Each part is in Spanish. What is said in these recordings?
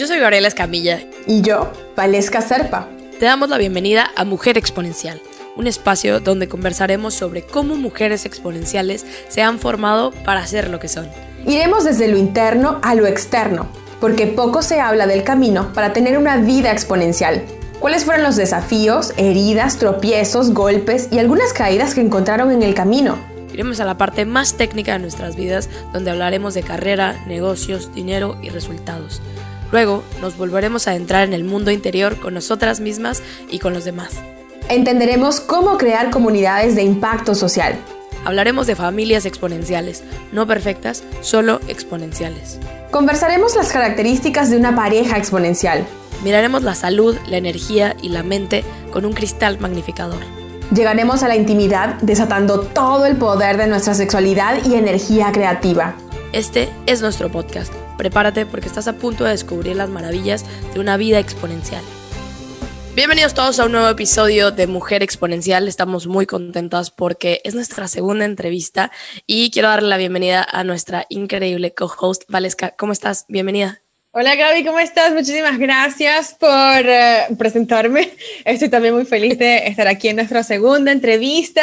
Yo soy Gabriela Escamilla. Y yo, Valesca Serpa. Te damos la bienvenida a Mujer Exponencial, un espacio donde conversaremos sobre cómo mujeres exponenciales se han formado para ser lo que son. Iremos desde lo interno a lo externo, porque poco se habla del camino para tener una vida exponencial. ¿Cuáles fueron los desafíos, heridas, tropiezos, golpes y algunas caídas que encontraron en el camino? Iremos a la parte más técnica de nuestras vidas, donde hablaremos de carrera, negocios, dinero y resultados. Luego nos volveremos a entrar en el mundo interior con nosotras mismas y con los demás. Entenderemos cómo crear comunidades de impacto social. Hablaremos de familias exponenciales, no perfectas, solo exponenciales. Conversaremos las características de una pareja exponencial. Miraremos la salud, la energía y la mente con un cristal magnificador. Llegaremos a la intimidad desatando todo el poder de nuestra sexualidad y energía creativa. Este es nuestro podcast. Prepárate porque estás a punto de descubrir las maravillas de una vida exponencial. Bienvenidos todos a un nuevo episodio de Mujer Exponencial. Estamos muy contentas porque es nuestra segunda entrevista y quiero darle la bienvenida a nuestra increíble co-host, Valesca. ¿Cómo estás? Bienvenida. Hola Gaby, ¿cómo estás? Muchísimas gracias por eh, presentarme. Estoy también muy feliz de estar aquí en nuestra segunda entrevista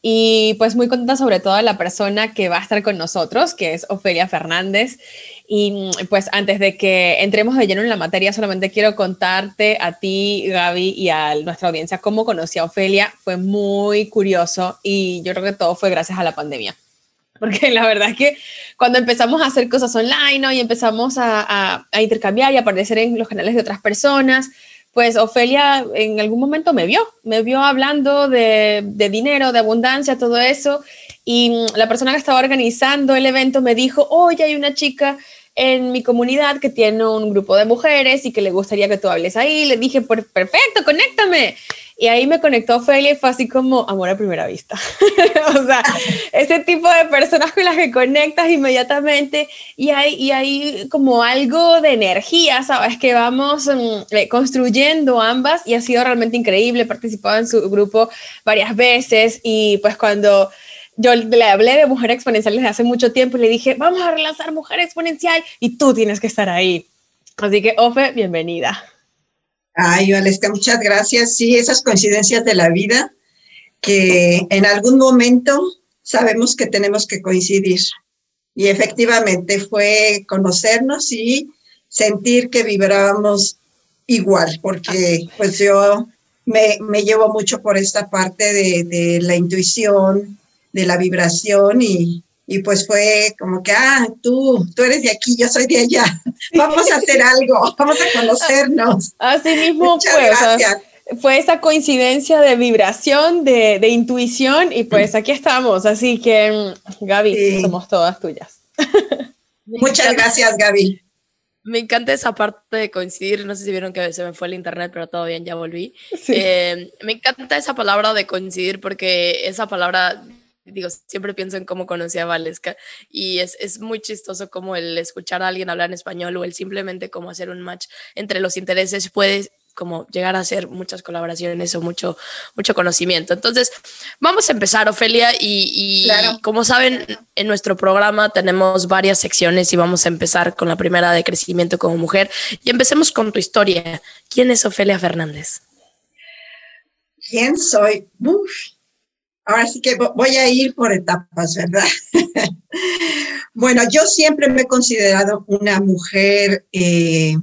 y pues muy contenta sobre todo de la persona que va a estar con nosotros, que es Ofelia Fernández. Y pues antes de que entremos de lleno en la materia, solamente quiero contarte a ti, Gaby, y a nuestra audiencia cómo conocí a Ofelia. Fue muy curioso y yo creo que todo fue gracias a la pandemia porque la verdad es que cuando empezamos a hacer cosas online y empezamos a, intercambiar y aparecer en los canales de otras personas, pues Ofelia en algún momento me vio, me vio hablando de, de, dinero, de abundancia, todo eso, y la persona que estaba organizando el evento me dijo, oye, hay una chica en mi comunidad que tiene un grupo de mujeres y que le gustaría que tú hables ahí. Le dije, perfecto, conéctame. Y ahí me conectó Ophelia y fue así como amor a primera vista. o sea, ese tipo de personas con las que conectas inmediatamente y hay, y hay como algo de energía, ¿sabes? Que vamos mm, eh, construyendo ambas y ha sido realmente increíble. He en su grupo varias veces y pues cuando yo le hablé de Mujer Exponencial desde hace mucho tiempo y le dije, vamos a relanzar Mujer Exponencial y tú tienes que estar ahí. Así que, Ofe, bienvenida. Ay, Valesca, muchas gracias. Sí, esas coincidencias de la vida que en algún momento sabemos que tenemos que coincidir. Y efectivamente fue conocernos y sentir que vibrábamos igual, porque pues yo me, llevo mucho por esta parte de, de la intuición, de la vibración y, y pues fue como que, ah, tú, tú eres de aquí, yo soy de allá, vamos a hacer algo, vamos a conocernos. Así mismo fue, fue esa coincidencia de vibración, de, de, intuición y pues aquí estamos, así que mm, Gaby, somos todas tuyas. Muchas gracias, Gaby. Me encanta esa parte de coincidir. No sé si vieron que se me fue el internet, pero todo bien, ya volví. Eh, me encanta esa palabra de coincidir porque esa palabra digo, siempre pienso en cómo conocí a Valesca y es, es, muy chistoso como el escuchar a alguien hablar en español o el simplemente como hacer un match entre los intereses puede como llegar a hacer muchas colaboraciones o mucho, mucho conocimiento. Entonces, vamos a empezar, Ofelia, y, y como saben, en nuestro programa tenemos varias secciones y vamos a empezar con la primera de crecimiento como mujer. Y empecemos con tu historia. ¿Quién es Ofelia Fernández? ¿Quién soy? Uf, ahora sí que voy a ir por etapas, ¿verdad? bueno, yo siempre me he considerado una mujer eh,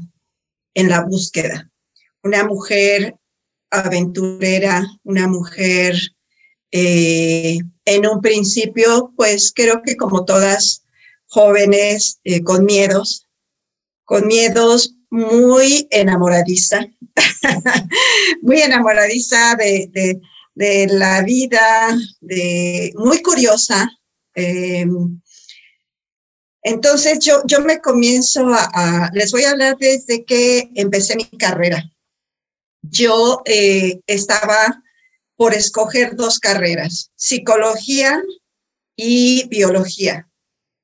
en la búsqueda, una mujer aventurera, una mujer eh, en un principio, pues creo que como todas jóvenes, eh, con miedos, con miedos muy enamoradiza, muy enamoradiza de, de de la vida, de, muy curiosa. Em, entonces yo, yo me comienzo a, les voy a hablar desde que empecé mi carrera. Yo eh, estaba por escoger dos carreras, psicología y biología.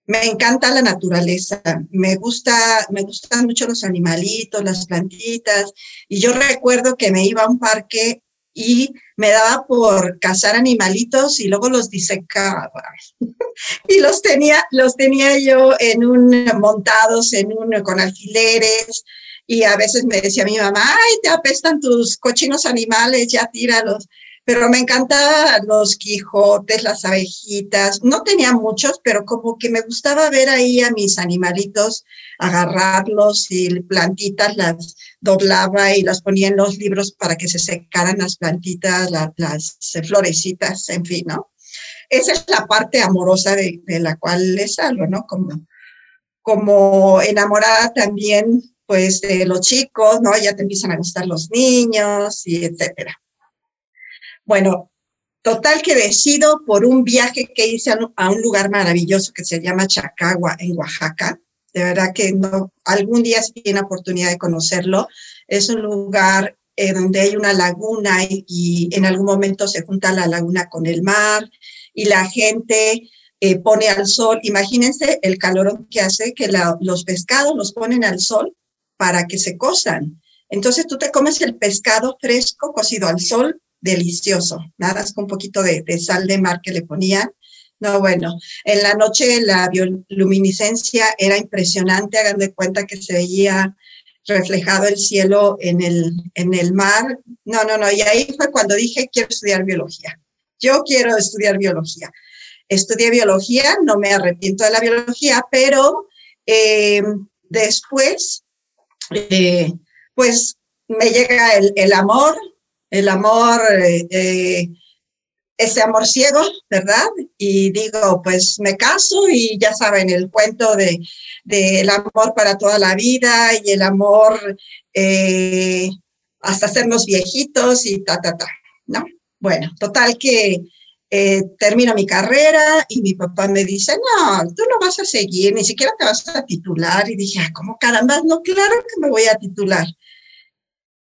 Me encanta la naturaleza, me gusta, me gustan mucho los animalitos, las plantitas, y yo recuerdo que me iba a un parque y me daba por cazar animalitos y luego los disecaba. y los tenía, los tenía yo en un, montados en un, con alfileres y a veces me decía mi mamá, ay, te apestan tus cochinos animales, ya tíralos. Pero me encantaban los Quijotes, las abejitas. No tenía muchos, pero como que me gustaba ver ahí a mis animalitos, agarrarlos y plantitas las doblaba y las ponía en los libros para que se secaran las plantitas, las florecitas, en fin, ¿no? Esa es la parte amorosa de, de la cual les hablo, ¿no? Como, como enamorada también pues de los chicos, ¿no? Ya te empiezan a gustar los niños y etcétera. Bueno, total que decido por un viaje que hice a un lugar maravilloso que se llama Chacagua en Oaxaca. De verdad que algún día si tiene oportunidad de conocerlo. Es un lugar eh, donde hay una laguna y, en algún momento se junta la laguna con el mar y la gente eh, pone al sol. Imagínense el calor que hace que los pescados los ponen al sol para que se cosan. Entonces tú te comes el pescado fresco cocido al sol, delicioso. Nada, con un poquito de, sal de mar que le ponían. No, bueno, en la noche la bioluminiscencia era impresionante, hagan de cuenta que se veía reflejado el cielo en el, en el mar. No, no, no, y ahí fue cuando dije, quiero estudiar biología. Yo quiero estudiar biología. Estudié biología, no me arrepiento de la biología, pero eh, después eh, pues me llega el, amor, el amor, eh, eh, ese amor ciego, ¿verdad? Y digo, pues me caso y ya saben, el cuento de, el amor para toda la vida y el amor hasta hacernos viejitos y ta, ta, ta, ¿no? Bueno, total que eh, termino mi carrera y mi papá me dice, no, tú no vas a seguir, ni siquiera te vas a titular. Y dije, ah, ¿cómo caramba? No, claro que me voy a titular.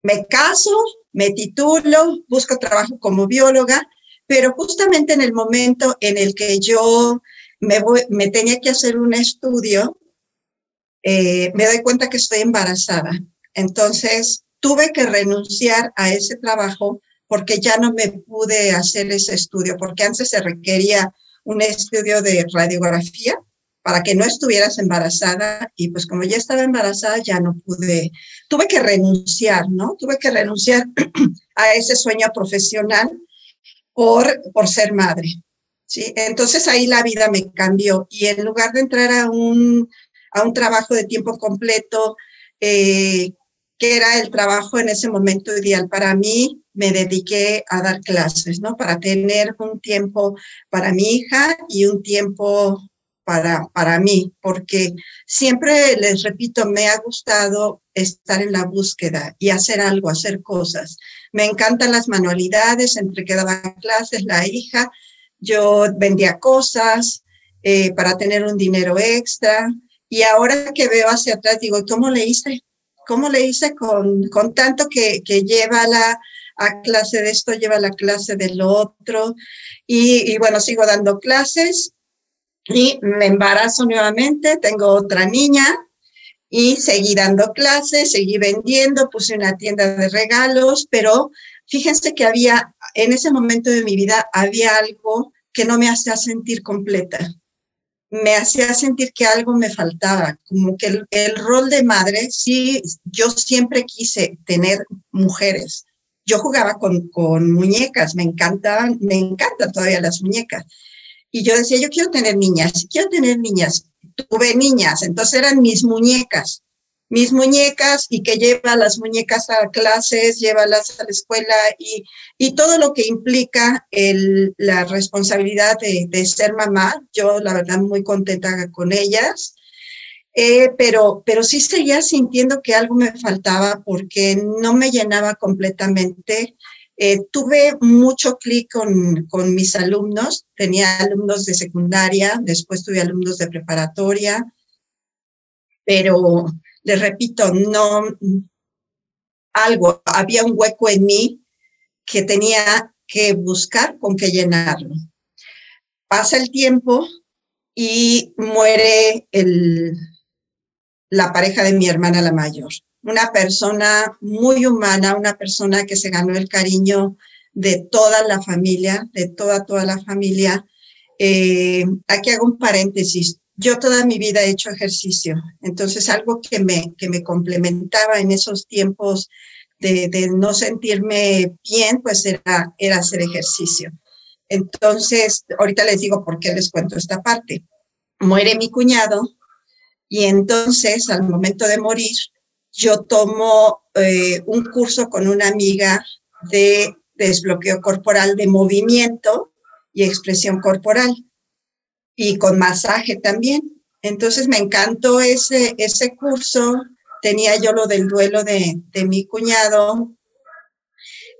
Me caso, me titulo, busco trabajo como bióloga, pero justamente en el momento en el que yo me, me tenía que hacer un estudio, eh, me doy cuenta que estoy embarazada. Entonces, tuve que renunciar a ese trabajo porque ya no me pude hacer ese estudio, porque antes se requería un estudio de radiografía para que no estuvieras embarazada y pues como ya estaba embarazada ya no pude, tuve que renunciar, ¿no? Tuve que renunciar a ese sueño profesional por, por ser madre, ¿sí? Entonces ahí la vida me cambió y en lugar de entrar a un, a un trabajo de tiempo completo, eh, que era el trabajo en ese momento ideal para mí, me dediqué a dar clases, ¿no? Para tener un tiempo para mi hija y un tiempo para, para mí, porque siempre les repito, me ha gustado estar en la búsqueda y hacer algo, hacer cosas. Me encantan las manualidades, entre que daba clases, la hija, yo vendía cosas eh, para tener un dinero extra. Y ahora que veo hacia atrás, digo, ¿cómo le hice? ¿Cómo le hice con, con tanto que, que lleva la, a clase de esto, lleva la clase del otro. Y, bueno, sigo dando clases y me embarazo nuevamente, tengo otra niña y seguí dando clases, seguí vendiendo, puse una tienda de regalos, pero fíjense que había, en ese momento de mi vida, había algo que no me hacía sentir completa. Me hacía sentir que algo me faltaba, como que el, rol de madre, sí, yo siempre quise tener mujeres, yo jugaba con, con muñecas, me encantaban, me encantan todavía las muñecas. Y yo decía, yo quiero tener niñas, quiero tener niñas. Tuve niñas, entonces eran mis muñecas, mis muñecas y que lleva las muñecas a clases, llévalas a la escuela y, y todo lo que implica el, la responsabilidad de, de ser mamá. Yo, la verdad, muy contenta con ellas. Eh, pero, pero sí seguía sintiendo que algo me faltaba porque no me llenaba completamente. Eh, tuve mucho clic con, con, mis alumnos, tenía alumnos de secundaria, después tuve alumnos de preparatoria, pero les repito, no, algo, había un hueco en mí que tenía que buscar con qué llenarlo. Pasa el tiempo y muere la pareja de mi hermana la mayor. Una persona muy humana, una persona que se ganó el cariño de toda la familia, de toda, toda la familia. Eh, aquí hago un paréntesis. yo toda mi vida he hecho ejercicio, entonces algo que me, que me complementaba en esos tiempos de, de no sentirme bien, pues era, era hacer ejercicio. Entonces, ahorita les digo por qué les cuento esta parte. Muere mi cuñado y entonces al momento de morir, yo tomo eh, un curso con una amiga de desbloqueo corporal de movimiento y expresión corporal y con masaje también. Entonces me encantó ese, ese curso, tenía yo lo del duelo de, de mi cuñado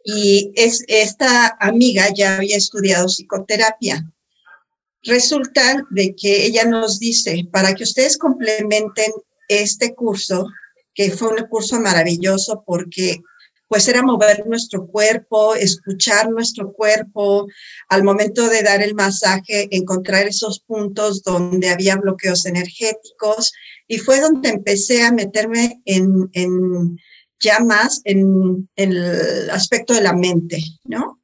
y es, esta amiga ya había estudiado psicoterapia. Resulta de que ella nos dice, para que ustedes complementen este curso, que fue un curso maravilloso porque pues era mover nuestro cuerpo, escuchar nuestro cuerpo, al momento de dar el masaje, encontrar esos puntos donde había bloqueos energéticos y fue donde empecé a meterme en, en ya más en, el aspecto de la mente, ¿no?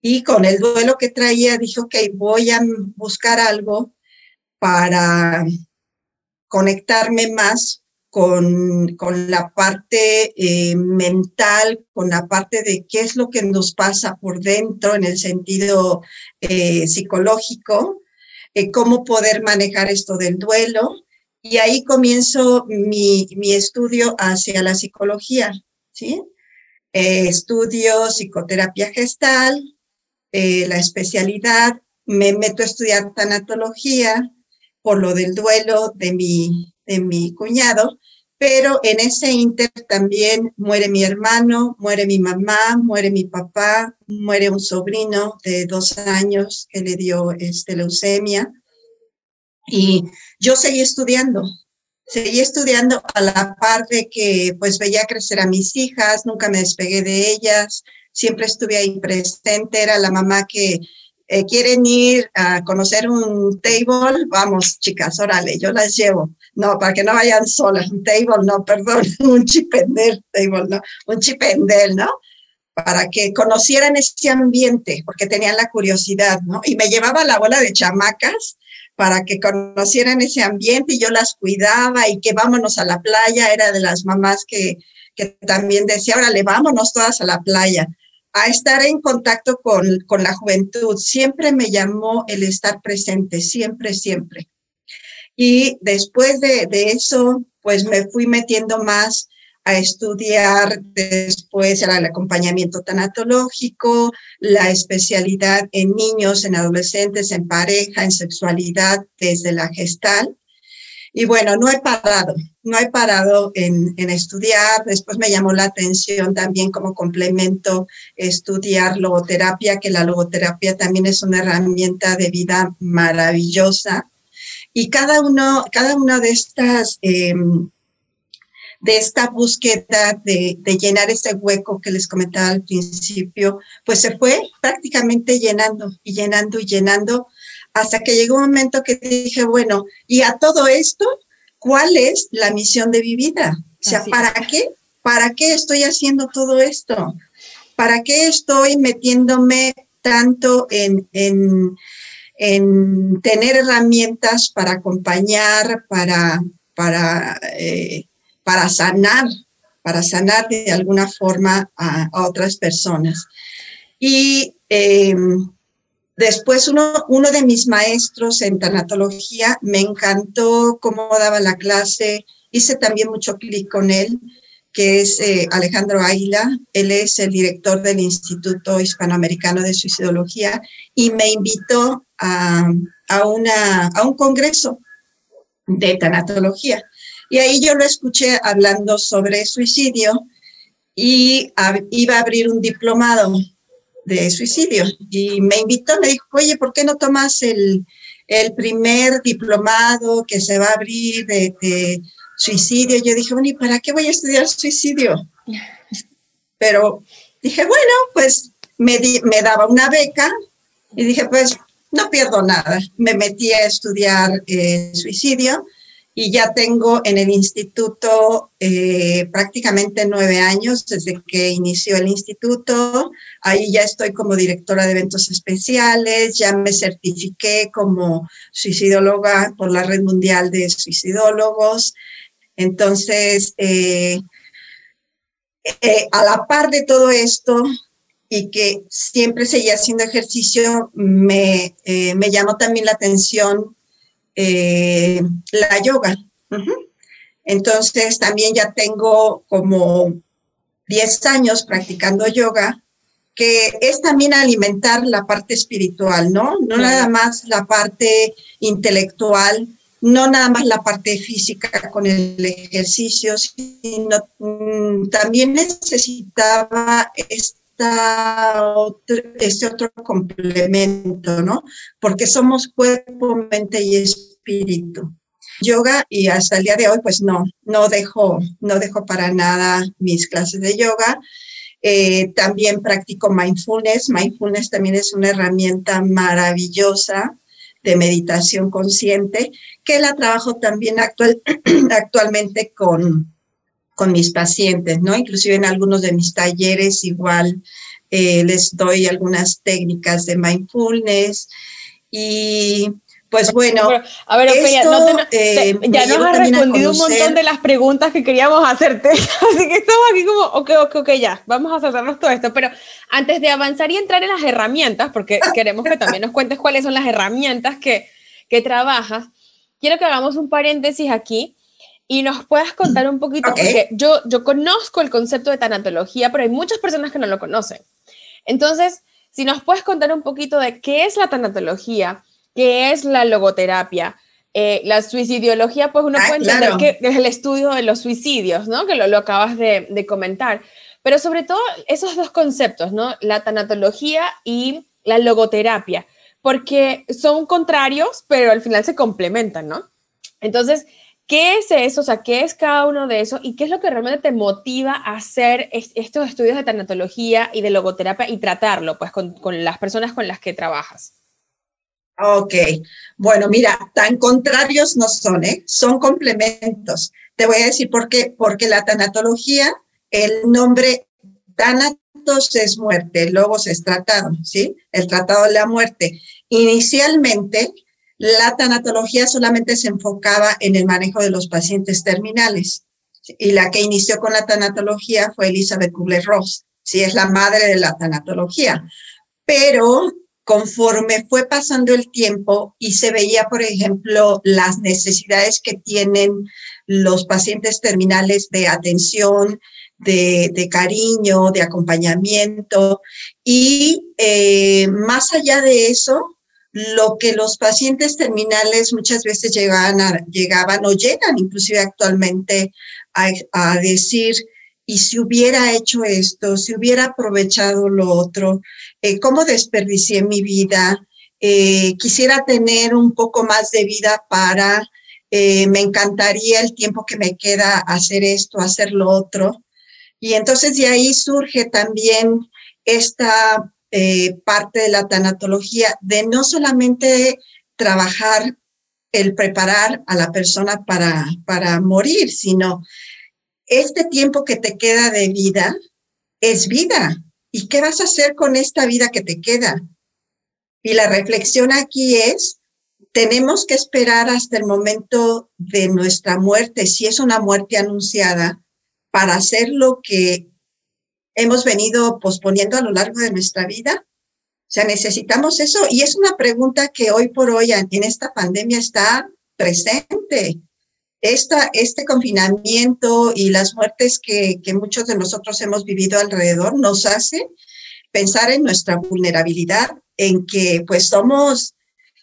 Y con el duelo que traía, dije, ok, voy a buscar algo para conectarme más con, con la parte eh, mental, con la parte de qué es lo que nos pasa por dentro en el sentido eh, psicológico, eh, cómo poder manejar esto del duelo. Y ahí comienzo mi, mi estudio hacia la psicología, ¿sí? estudio psicoterapia gestal, la especialidad, me meto a estudiar tanatología por lo del duelo de mi, de mi cuñado, pero en ese inter también muere mi hermano, muere mi mamá, muere mi papá, muere un sobrino de dos años que le dio este, leucemia. Y yo seguí estudiando, seguí estudiando a la par de que pues veía crecer a mis hijas, nunca me despegué de ellas, siempre estuve ahí presente, era la mamá que eh, quieren ir a conocer un table, vamos chicas, órale, yo las llevo no, para que no vayan solas, un table, no, perdón, un chipendel, table, no, un chipendel, ¿no? Para que conocieran ese ambiente, porque tenían la curiosidad, ¿no? Y me llevaba la bola de chamacas para que conocieran ese ambiente y yo las cuidaba y que vámonos a la playa, era de las mamás que, que también decía, órale, vámonos todas a la playa a estar en contacto con, con, la juventud. Siempre me llamó el estar presente, siempre, siempre. Y después de, eso, pues me fui metiendo más a estudiar después el acompañamiento tanatológico, la especialidad en niños, en adolescentes, en pareja, en sexualidad desde la gestal. Y bueno, no he parado, no he parado en, en, estudiar. Después me llamó la atención también como complemento estudiar logoterapia, que la logoterapia también es una herramienta de vida maravillosa y cada uno, cada una de estas, em, de esta búsqueda de, de, llenar ese hueco que les comentaba al principio, pues se fue prácticamente llenando y llenando y llenando hasta que llegó un momento que dije, bueno, y a todo esto, ¿cuál es la misión de mi vida? O sea, ¿para qué? ¿Para qué estoy haciendo todo esto? ¿Para qué estoy metiéndome tanto en, en, en tener herramientas para acompañar, para, para, eh, para sanar, para sanar de alguna forma a, otras personas. Y em, después uno, uno de mis maestros en tanatología me encantó cómo daba la clase, hice también mucho clic con él, que es eh, Alejandro Águila. Él es el director del Instituto Hispanoamericano de Suicidología y me invitó a, una, a un congreso de tanatología. Y ahí yo lo escuché hablando sobre suicidio y iba a abrir un diplomado de suicidio. Y me invitó, me dijo, oye, ¿por qué no tomas el, el primer diplomado que se va a abrir de, suicidio? Yo dije, bueno, ¿y para qué voy a estudiar suicidio? Pero dije, bueno, pues me, me daba una beca y dije, pues no pierdo nada. Me metí a estudiar eh, suicidio y ya tengo en el instituto eh, prácticamente nueve años desde que inició el instituto. Ahí ya estoy como directora de eventos especiales, ya me certifiqué como suicidóloga por la Red Mundial de Suicidólogos. Entonces, eh, eh, a la par de todo esto y que siempre seguía haciendo ejercicio, me, me llamó también la atención eh, la yoga. Entonces también ya tengo como 10 años practicando yoga, que es también alimentar la parte espiritual, ¿no? No nada más la parte intelectual, no nada más la parte física con el ejercicio, sino mm, también necesitaba esta este otro complemento, ¿no? Porque somos cuerpo, mente y espíritu. Yoga y hasta el día de hoy pues no, no dejo, no dejo para nada mis clases de yoga. Eh, también practico mindfulness. Mindfulness también es una herramienta maravillosa de meditación consciente que la trabajo también actual, actualmente con, con mis pacientes, ¿no? Inclusive en algunos de mis talleres igual eh, les doy algunas técnicas de mindfulness y pues bueno. a ver, eh, ya nos has respondido un montón de las preguntas que queríamos hacerte. Así que estamos aquí como, ok, ok, ok, ya, vamos a hacernos todo esto. Pero antes de avanzar y entrar en las herramientas, porque queremos que también nos cuentes cuáles son las herramientas que, que trabajas, quiero que hagamos un paréntesis aquí y nos puedas contar un poquito, porque yo, yo conozco el concepto de tanatología, pero hay muchas personas que no lo conocen. Entonces, si nos puedes contar un poquito de qué es la tanatología, ¿Qué es la logoterapia? Eh, la suicidiología, pues uno ah, puede entender que es el estudio de los suicidios, ¿no? Que lo, lo acabas de, de, comentar. Pero sobre todo esos dos conceptos, ¿no? La tanatología y la logoterapia, porque son contrarios, pero al final se complementan, ¿no? Entonces, ¿qué es eso? O sea, ¿qué es cada uno de esos? ¿Y qué es lo que realmente te motiva a hacer estos estudios de tanatología y de logoterapia y tratarlo, pues, con, las personas con las que trabajas? Ok, bueno, mira, tan contrarios no son, ¿eh? son complementos. Te voy a decir por qué, porque la tanatología, el nombre tanatos es muerte, logos es tratado, ¿sí? El tratado de la muerte. Inicialmente, la tanatología solamente se enfocaba en el manejo de los pacientes terminales. Y la que inició con la tanatología fue Elizabeth Kubler-Ross, ¿sí? Es la madre de la tanatología. Pero conforme fue pasando el tiempo y se veía, por ejemplo, las necesidades que tienen los pacientes terminales de atención, de, cariño, de acompañamiento. Y eh, más allá de eso, lo que los pacientes terminales muchas veces llegaban, llegaban o llegan inclusive actualmente a decir, y si hubiera hecho esto, si hubiera aprovechado lo otro, eh, cómo desperdicié mi vida, eh, quisiera tener un poco más de vida para, eh, me encantaría el tiempo que me queda hacer esto, hacer lo otro. Y entonces de ahí surge también esta parte de la tanatología, de no solamente trabajar el preparar a la persona para, para morir, sino este tiempo que te queda de vida es vida. ¿Y qué vas a hacer con esta vida que te queda? Y la reflexión aquí es, tenemos que esperar hasta el momento de nuestra muerte, si es una muerte anunciada, para hacer lo que hemos venido posponiendo a lo largo de nuestra vida. O sea, necesitamos eso. Y es una pregunta que hoy por hoy en esta pandemia está presente este confinamiento y las muertes que, muchos de nosotros hemos vivido alrededor nos hace pensar en nuestra vulnerabilidad, en que pues somos,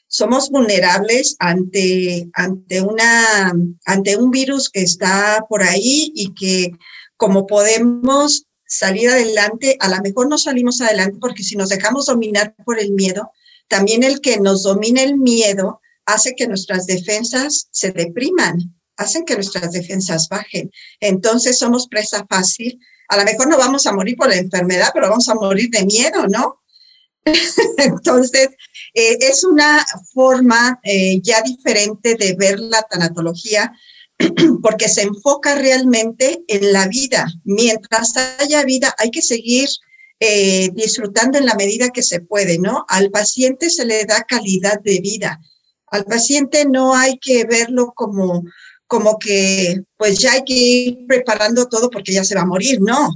somos vulnerables ante, ante, una, ante un virus que está por ahí y que como podemos salir adelante, a lo mejor no salimos adelante porque si nos dejamos dominar por el miedo, también el que nos domine el miedo hace que nuestras defensas se depriman hacen que nuestras defensas bajen. Entonces somos presa fácil. A lo mejor no vamos a morir por la enfermedad, pero vamos a morir de miedo, ¿no? Entonces, eh, es una forma eh, ya diferente de ver la tanatología porque se enfoca realmente en la vida. Mientras haya vida, hay que seguir eh, disfrutando en la medida que se puede, ¿no? Al paciente se le da calidad de vida. Al paciente no hay que verlo como, como que, pues ya hay que ir preparando todo porque ya se va a morir, no.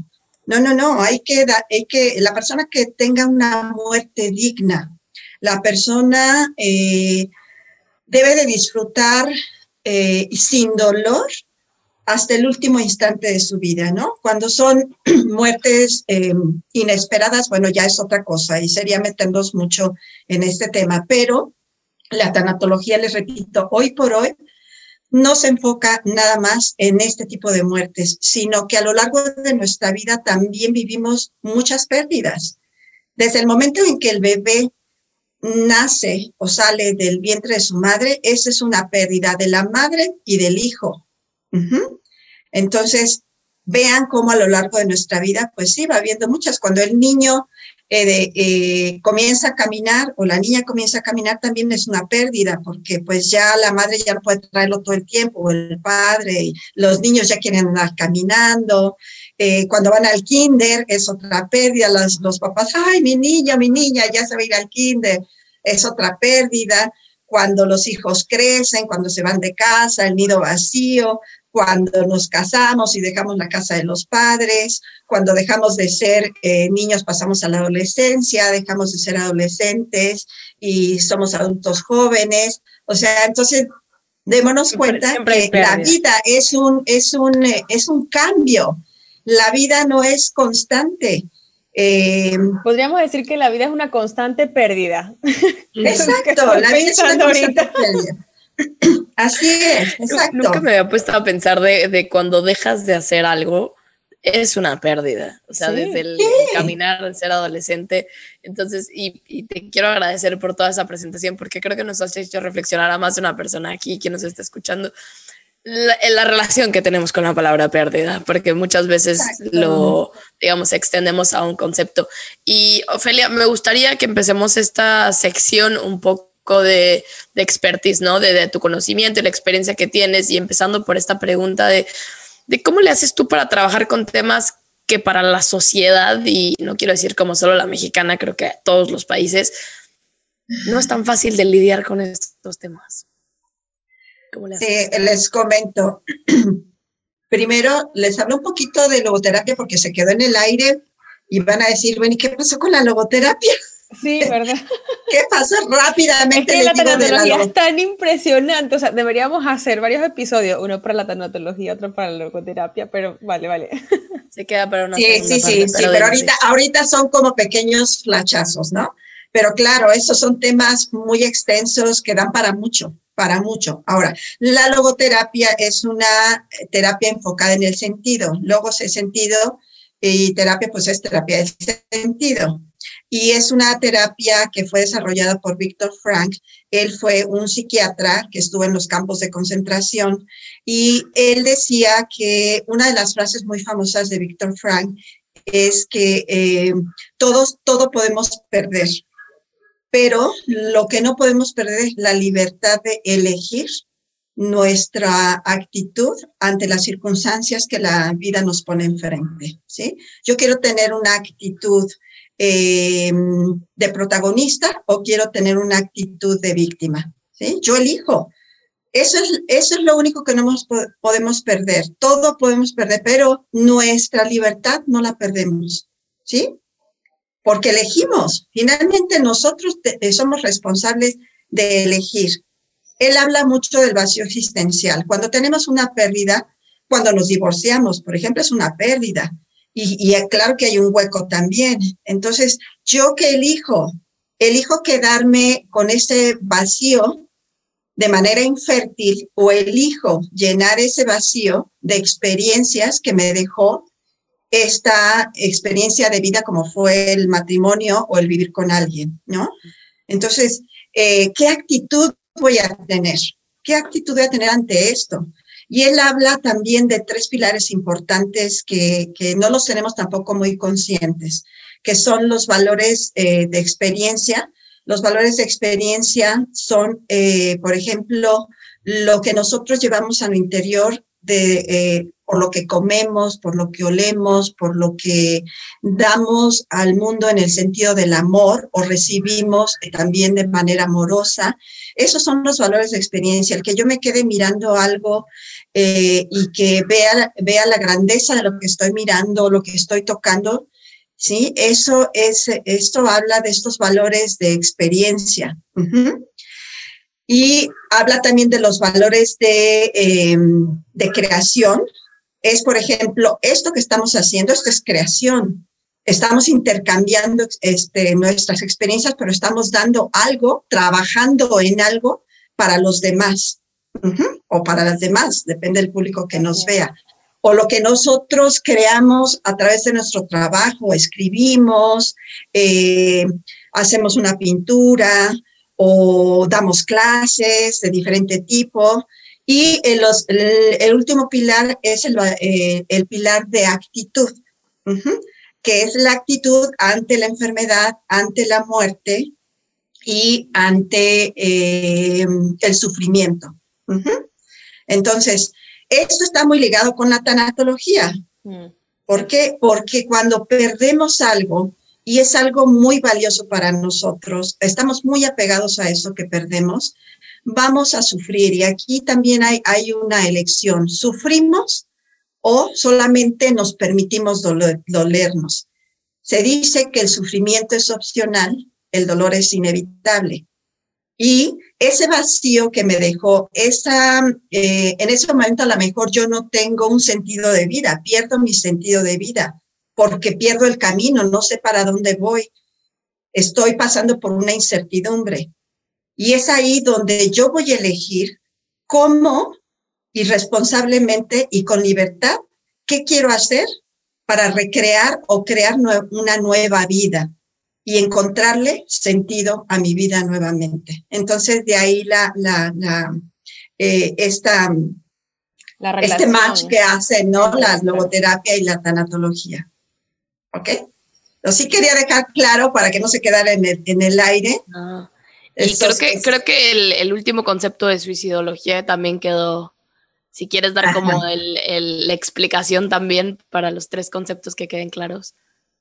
No, no, no, hay que, hay que, la persona que tenga una muerte digna, la persona eh, debe de disfrutar eh, sin dolor hasta el último instante de su vida, ¿no? Cuando son muertes em, inesperadas, bueno, ya es otra cosa y sería meternos mucho en este tema, pero la tanatología, les repito, hoy por hoy no se enfoca nada más en este tipo de muertes, sino que a lo largo de nuestra vida también vivimos muchas pérdidas. Desde el momento en que el bebé nace o sale del vientre de su madre, esa es una pérdida de la madre y del hijo. Entonces, vean cómo a lo largo de nuestra vida, pues sí, va habiendo muchas. Cuando el niño eh, eh, comienza a caminar o la niña comienza a caminar, también es una pérdida, porque pues ya la madre ya no puede traerlo todo el tiempo, o el padre, los niños ya quieren andar caminando. Eh, cuando van al kinder es otra pérdida, los, los papás, ay, mi niña, mi niña, ya se va a ir al kinder, es otra pérdida. Cuando los hijos crecen, cuando se van de casa, el nido vacío, cuando nos casamos y dejamos la casa de los padres, cuando dejamos de ser eh, niños pasamos a la adolescencia, dejamos de ser adolescentes y somos adultos jóvenes. O sea, entonces démonos cuenta que la vida es un, es, un, eh, es un cambio. La vida no es constante. Eh, Podríamos decir que la vida es una constante pérdida. Exacto, la vida es una constante pérdida. Así es, exacto. Nunca me había puesto a pensar de, cuando dejas de hacer algo, es una pérdida. O sea, desde el caminar, el ser adolescente. Entonces, y, te quiero agradecer por toda esa presentación, porque creo que nos has hecho reflexionar a más de una persona aquí, quien nos está escuchando, la, la relación que tenemos con la palabra pérdida, porque muchas veces lo, digamos, extendemos a un concepto. Y, Ofelia, me gustaría que empecemos esta sección un poco de, de expertise, ¿no? De, tu conocimiento y la experiencia que tienes y empezando por esta pregunta de, de cómo le haces tú para trabajar con temas que para la sociedad, y no quiero decir como solo la mexicana, creo que todos los países, no es tan fácil de lidiar con estos temas. ¿Cómo sí, les comento. Primero, les hablo un poquito de logoterapia porque se quedó en el aire y van a decir, bueno, ¿y qué pasó con la logoterapia? Sí, ¿verdad? ¿Qué pasa rápidamente? Es que la tanatología es tan impresionante. O sea, deberíamos hacer varios episodios, uno para la tanatología, otro para la logoterapia, pero vale, vale. Se queda para una Sí, sí, sí, sí, pero ahorita, ahorita son como pequeños flachazos, ¿no? Pero claro, esos son temas muy extensos que dan para mucho, para mucho. Ahora, la logoterapia es una terapia enfocada en el sentido. Logos es sentido y terapia pues es terapia del sentido y es una terapia que fue desarrollada por Víctor Frank. Él fue un psiquiatra que estuvo en los campos de concentración y él decía que una de las frases muy famosas de Víctor Frank es que eh, todos, todo podemos perder, pero lo que no podemos perder es la libertad de elegir nuestra actitud ante las circunstancias que la vida nos pone enfrente, ¿sí? Yo quiero tener una actitud eh, de protagonista o quiero tener una actitud de víctima. ¿sí? Yo elijo. Eso es, eso es lo único que no podemos perder. Todo podemos perder, pero nuestra libertad no la perdemos. ¿Sí? Porque elegimos. Finalmente nosotros eh, somos responsables de elegir. Él habla mucho del vacío existencial. Cuando tenemos una pérdida, cuando nos divorciamos, por ejemplo, es una pérdida. Y, claro que hay un hueco también. Entonces, yo que elijo, elijo quedarme con ese vacío de manera infértil o elijo llenar ese vacío de experiencias que me dejó esta experiencia de vida como fue el matrimonio o el vivir con alguien, ¿no? Entonces, eh, ¿qué actitud voy a tener? ¿Qué actitud voy a tener ante esto? Y él habla también de tres pilares importantes que, no los tenemos tampoco muy conscientes, que son los valores de experiencia. Los valores de experiencia son, por ejemplo, lo que nosotros llevamos a lo interior de, por lo que comemos, por lo que olemos, por lo que damos al mundo en el sentido del amor o recibimos también de manera amorosa. Esos son los valores de experiencia. El que yo me quede mirando algo eh, y que vea, vea la grandeza de lo que estoy mirando, lo que estoy tocando, ¿sí? Eso es, esto habla de estos valores de experiencia. Y habla también de los valores de, em, de creación, es, por ejemplo, esto que estamos haciendo, esto es creación. Estamos intercambiando este, nuestras experiencias, pero estamos dando algo, trabajando en algo para los demás o para las demás, depende del público que nos vea. O lo que nosotros creamos a través de nuestro trabajo, escribimos, eh, hacemos una pintura o damos clases de diferente tipo. Y el, el, último pilar es el, eh, el pilar de actitud, que es la actitud ante la enfermedad, ante la muerte y ante eh, el sufrimiento. Entonces, esto está muy ligado con la tanatología. Mm. ¿Por qué? Porque cuando perdemos algo, y es algo muy valioso para nosotros, estamos muy apegados a eso que perdemos, vamos a sufrir. Y aquí también hay, una elección. ¿Sufrimos o solamente nos permitimos dolernos? Se dice que el sufrimiento es opcional, el dolor es inevitable. Y ese vacío que me dejó, esa, eh, en ese momento a lo mejor yo no tengo un sentido de vida, pierdo mi sentido de vida porque pierdo el camino, no sé para dónde voy, estoy pasando por una incertidumbre. Y es ahí donde yo voy a elegir cómo irresponsablemente y con libertad qué quiero hacer para recrear o crear una nueva vida y encontrarle sentido a mi vida nuevamente. Entonces, de ahí la, la, la eh, esta, este match que hacen, ¿no? La logoterapia y la tanatología. ¿Ok? Entonces, sí quería dejar claro para que no se quedara en el, en el aire. Ah. Y creo que, creo que el, último concepto de suicidología también quedó, si quieres dar como el, la explicación también para los tres conceptos que queden claros.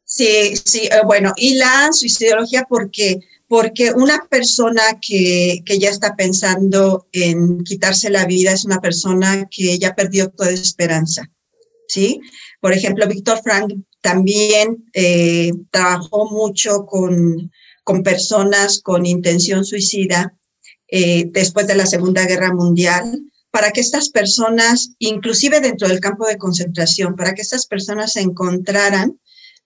Sí, sí, eh, bueno, y la suicidología porque porque una persona que, que, ya está pensando en quitarse la vida es una persona que ya perdió toda esperanza, ¿sí? Por ejemplo, Víctor Frank también eh, trabajó mucho con, con personas con intención suicida eh, después de la Segunda Guerra Mundial, para que estas personas, inclusive dentro del campo de concentración, para que estas personas encontraran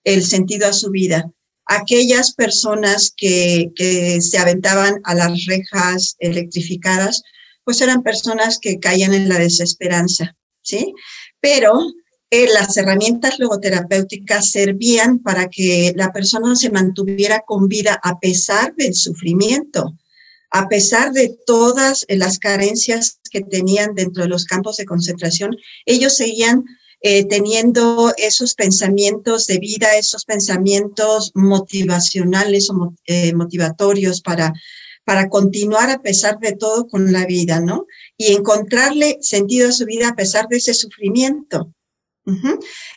el sentido a su vida. Aquellas personas que, que se aventaban a las rejas electrificadas, pues eran personas que caían en la desesperanza, ¿sí? Pero eh, las herramientas logoterapéuticas servían para que la persona se mantuviera con vida a pesar del sufrimiento, a pesar de todas las carencias que tenían dentro de los campos de concentración, ellos seguían eh, teniendo esos pensamientos de vida, esos pensamientos motivacionales o eh, motivatorios para, para continuar a pesar de todo con la vida, ¿no? Y encontrarle sentido a su vida a pesar de ese sufrimiento.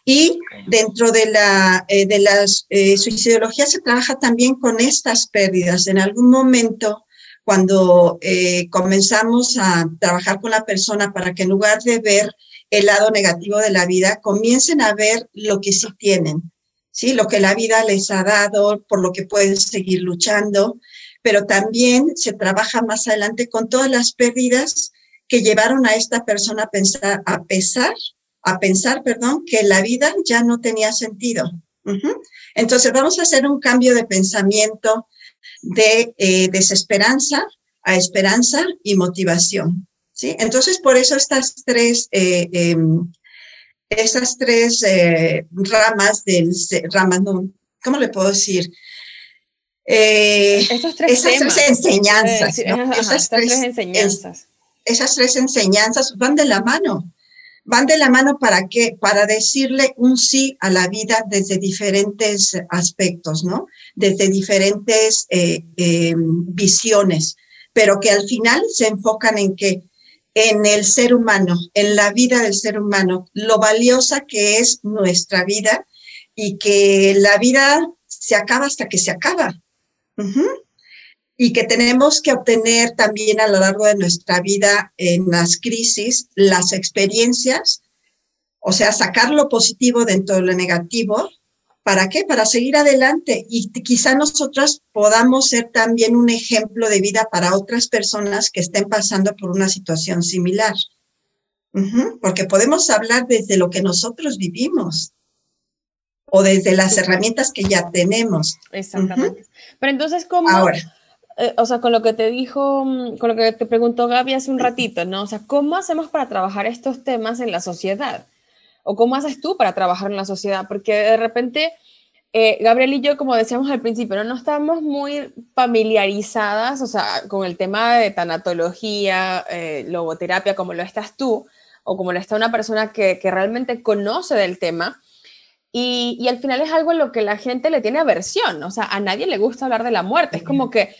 Y dentro de la eh, de las eh, suicidología se trabaja también con estas pérdidas. En algún momento, cuando eh, comenzamos a trabajar con la persona para que en lugar de ver el lado negativo de la vida, comiencen a ver lo que sí tienen, ¿sí? Lo que la vida les ha dado, por lo que pueden seguir luchando, pero también se trabaja más adelante con todas las pérdidas que llevaron a esta persona a pensar, a pesar a pensar, perdón, que la vida ya no tenía sentido. Entonces vamos a hacer un cambio de pensamiento de eh, desesperanza a esperanza y motivación. ¿sí? Entonces por eso estas tres, eh, em, estas tres eh, ramas del ramas, no, ¿cómo le puedo decir? Esas tres enseñanzas. esas tres enseñanzas. esas tres enseñanzas van de la mano van de la mano para qué? Para decirle un sí a la vida desde diferentes aspectos, ¿no? Desde diferentes eh, eh, visiones, pero que al final se enfocan en qué? En el ser humano, en la vida del ser humano, lo valiosa que es nuestra vida y que la vida se acaba hasta que se acaba. Y que tenemos que obtener también a lo largo de nuestra vida en las crisis las experiencias, o sea, sacar lo positivo dentro de lo negativo. ¿Para qué? Para seguir adelante y quizá nosotros podamos ser también un ejemplo de vida para otras personas que estén pasando por una situación similar. Porque podemos hablar desde lo que nosotros vivimos o desde las herramientas que ya tenemos. Exactamente. Pero entonces, ¿cómo? Ahora. Eh, o sea, con lo que te dijo, mm, con lo que te preguntó Gaby hace un ratito, ¿no? O sea, ¿cómo hacemos para trabajar estos temas en la sociedad? ¿O cómo haces tú para trabajar en la sociedad? Porque de repente, eh, Gabriel y yo, como decíamos al principio, ¿no? no estamos muy familiarizadas, o sea, con el tema de tanatología, eh, logoterapia, como lo estás tú, o como lo está una persona que, que realmente conoce del tema. Y, al final es algo en lo que la gente le tiene aversión, o sea, a nadie le gusta hablar de la muerte, es como que,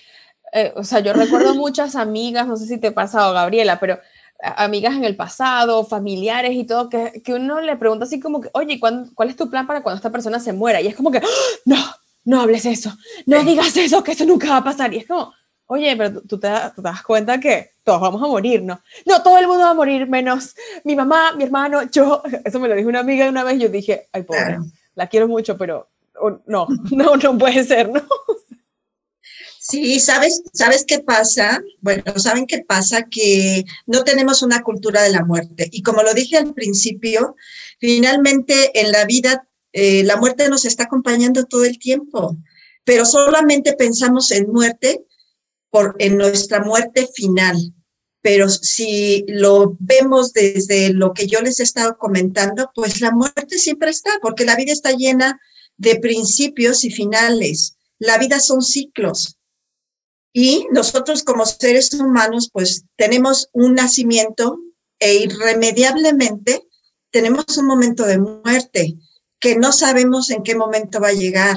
eh, o sea, yo recuerdo muchas amigas, no sé si te ha pasado, Gabriela, pero amigas en el pasado, familiares y todo, que, que uno le pregunta así como que, oye, ¿cuál, ¿cuál es tu plan para cuando esta persona se muera? Y es como que, ¡Ah! no, no hables eso, no digas eso, que eso nunca va a pasar. Y es como, oye, pero tú te, das cuenta que todos vamos a morir, ¿no? No, todo el mundo va a morir, menos mi mamá, mi hermano, yo. Eso me lo dijo una amiga una vez y yo dije, ay, pobre, la quiero mucho, pero no, no, no puede ser, ¿no? Sí, ¿sabes, ¿sabes qué pasa? Bueno, ¿saben qué pasa? Que no tenemos una cultura de la muerte. Y como lo dije al principio, finalmente en la vida eh, la muerte nos está acompañando todo el tiempo, pero solamente pensamos en muerte por, en nuestra muerte final. Pero si lo vemos desde lo que yo les he estado comentando, pues la muerte siempre está, porque la vida está llena de principios y finales. La vida son ciclos. Y nosotros como seres humanos, pues tenemos un nacimiento e irremediablemente tenemos un momento de muerte que no sabemos en qué momento va a llegar.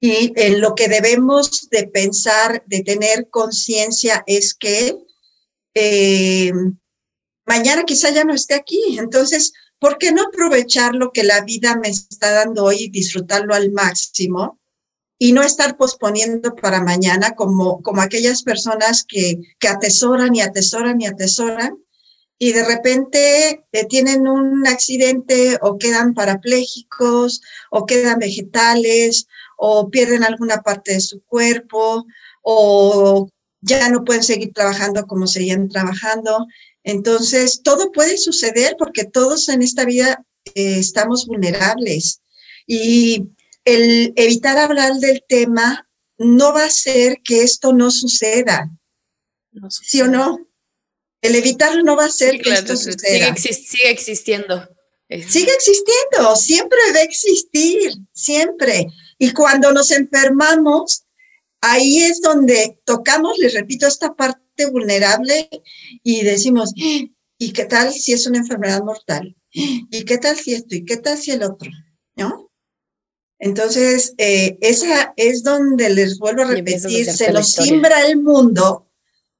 Y en lo que debemos de pensar, de tener conciencia, es que eh, mañana quizá ya no esté aquí. Entonces, ¿por qué no aprovechar lo que la vida me está dando hoy y disfrutarlo al máximo? Y no estar posponiendo para mañana como, como aquellas personas que, que atesoran y atesoran y atesoran y de repente eh, tienen un accidente o quedan parapléjicos o quedan vegetales o pierden alguna parte de su cuerpo o ya no pueden seguir trabajando como seguían trabajando. Entonces, todo puede suceder porque todos en esta vida eh, estamos vulnerables y el evitar hablar del tema no va a ser que esto no suceda. ¿Sí o no? El evitarlo no va a ser que esto suceda. sigue existiendo. Sigue existiendo, siempre debe existir, siempre. Y cuando nos enfermamos, ahí es donde tocamos, les repito, esta parte vulnerable y decimos, ¿y qué tal si es una enfermedad mortal? ¿Y qué tal si esto? ¿Y qué tal si el otro? ¿No? Entonces, eh, esa es donde les vuelvo a repetir, se nos simbra el mundo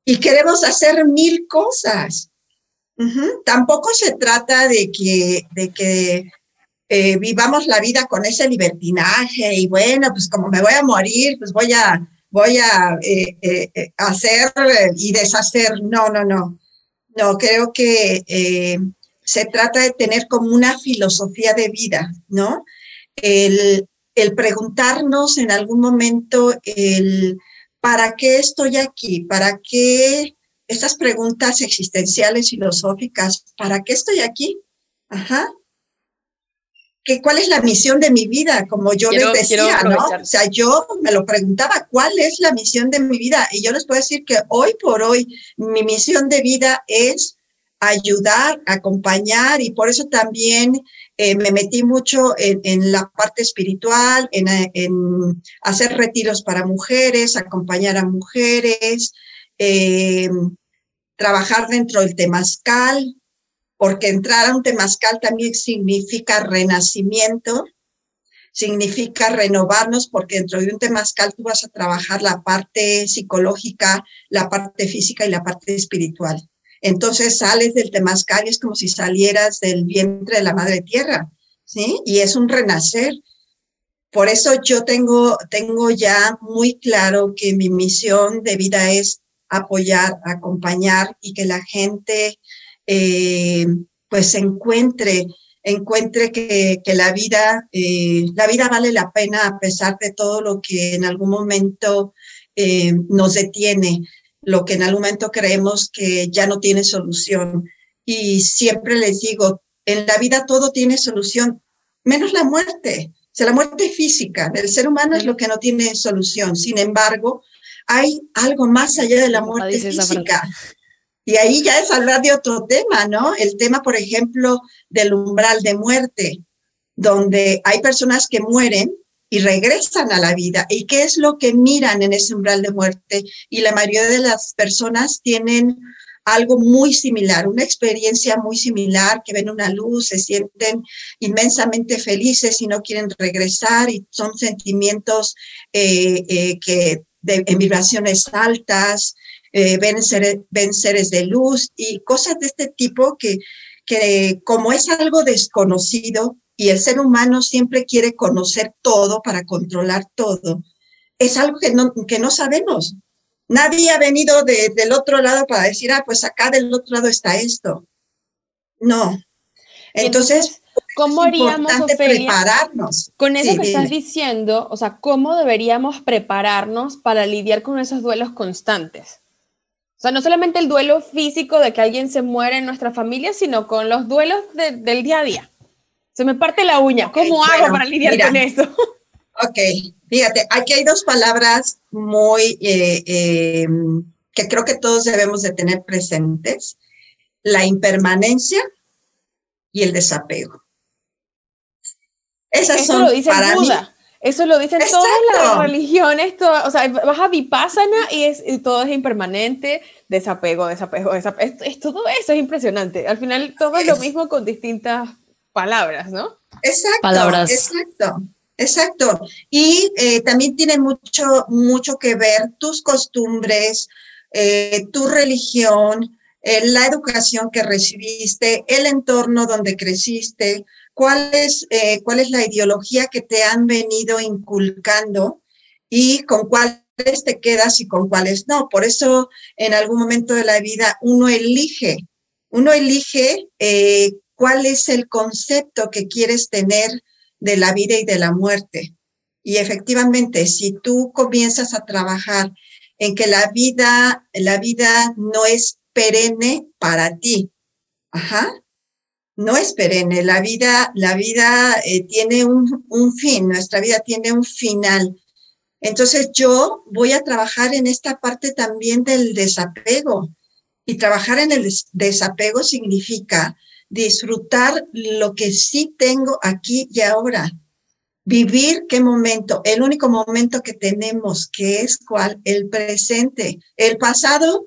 y queremos hacer mil cosas. Tampoco se trata de que, de que eh, vivamos la vida con ese libertinaje y bueno, pues como me voy a morir, pues voy a, voy a eh, eh, hacer y deshacer. No, no, no. No, creo que se trata de tener como una filosofía de vida, ¿no? El, el preguntarnos en algún momento el ¿para qué estoy aquí? ¿Para qué estas preguntas existenciales, filosóficas? ¿Para qué estoy aquí? Ajá cuál es la misión de mi vida, como yo les decía, ¿no? O sea, yo me lo preguntaba, ¿cuál es la misión de mi vida? Y yo les puedo decir que hoy por hoy mi misión de vida es ayudar, acompañar y por eso también eh, me metí mucho en, la parte espiritual, en, hacer retiros para mujeres, acompañar a mujeres, eh, trabajar dentro del temazcal, porque entrar a un temazcal también significa renacimiento, significa renovarnos, porque dentro de un temazcal tú vas a trabajar la parte psicológica, la parte física y la parte espiritual. Entonces sales del temazcal y es como si salieras del vientre de la madre tierra, ¿sí? Y es un renacer. Por eso yo tengo, tengo ya muy claro que mi misión de vida es apoyar, acompañar y que la gente eh, pues encuentre, encuentre que, la vida, eh, la vida vale la pena a pesar de todo lo que en algún momento eh, nos detiene, lo que en algún momento creemos que ya no tiene solución. Y siempre les digo, en la vida todo tiene solución, menos la muerte. O sea, la muerte física del ser humano es lo que no tiene solución. Sin embargo, hay algo más allá de la muerte física. Y ahí ya es hablar de otro tema, ¿no? El tema, por ejemplo, del umbral de muerte, donde hay personas que mueren y regresan a la vida. ¿Y qué es lo que miran en ese umbral de muerte? Y la mayoría de las personas tienen algo muy similar, una experiencia muy similar, que ven una luz, se sienten inmensamente felices y no quieren regresar y son sentimientos eh, eh, que en vibraciones altas, eh, ven, seres, de luz y cosas de este tipo que, que como es algo desconocido y el ser humano siempre quiere conocer todo para controlar todo, es algo que no, que no sabemos. Nadie ha venido del otro lado para decir, ah, pues acá del otro lado está esto. No. Entonces, ¿Cómo haríamos, prepararnos? Con eso que estás diciendo, o sea, ¿cómo deberíamos prepararnos para lidiar con esos duelos constantes? O sea, no solamente el duelo físico de que alguien se muere en nuestra familia, sino con los duelos del día a día. Se me parte la uña. ¿Cómo hago para lidiar con eso? Ok, fíjate, aquí hay dos palabras muy eh, em, que creo que todos debemos de tener presentes. La impermanencia y el desapego. Esas Eso son lo dice para Buda. Eso lo dicen todas las religiones, o sea, vas a Vipassana y, es, todo es impermanente, desapego, desapego, desapego. Es, todo eso es impresionante. Al final todo es, lo mismo con distintas palabras, ¿no? Exacto, palabras. exacto, exacto. Y eh, también tiene mucho, mucho que ver tus costumbres, eh, tu religión, eh, la educación que recibiste, el entorno donde creciste, cuál es, eh, cuál es la ideología que te han venido inculcando y con cuáles te quedas y con cuáles no. Por eso en algún momento de la vida uno elige, uno elige eh, cuál es el concepto que quieres tener de la vida y de la muerte. Y efectivamente, si tú comienzas a trabajar en que la vida, la vida no es perenne para ti, ajá, no es perenne, la vida, la vida eh, tiene un, un, fin, nuestra vida tiene un final. Entonces yo voy a trabajar en esta parte también del desapego. Y trabajar en el desapego significa disfrutar lo que sí tengo aquí y ahora. Vivir qué momento, el único momento que tenemos, que es cuál, el presente. El pasado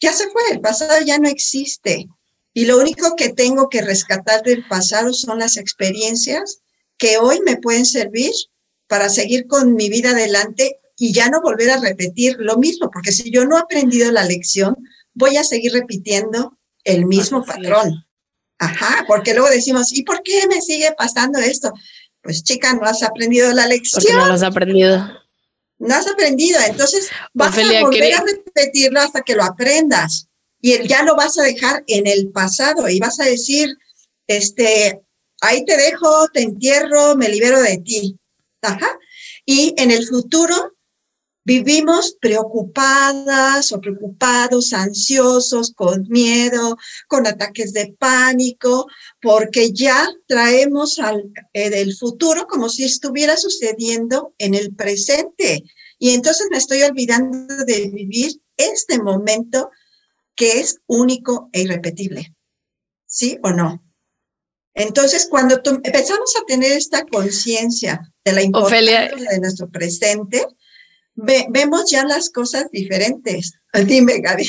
ya se fue, el pasado ya no existe. Y lo único que tengo que rescatar del pasado son las experiencias que hoy me pueden servir para seguir con mi vida adelante y ya no volver a repetir lo mismo, porque si yo no he aprendido la lección, voy a seguir repitiendo el mismo patrón. Ajá, porque luego decimos, ¿y por qué me sigue pasando esto? Pues chica, no has aprendido la lección. Porque no lo has aprendido. No has aprendido, entonces vas a volver a repetirlo hasta que lo aprendas y ya lo vas a dejar en el pasado y vas a decir, este, ahí te dejo, te entierro, me libero de ti. Ajá. Y en el futuro vivimos preocupadas o preocupados, ansiosos, con miedo, con ataques de pánico, porque ya traemos al eh, del futuro como si estuviera sucediendo en el presente. Y entonces me estoy olvidando de vivir este momento que es único e irrepetible. ¿Sí o no? Entonces, cuando empezamos a tener esta conciencia de la importancia de nuestro presente, vemos ya las cosas diferentes. Dime, Gaby.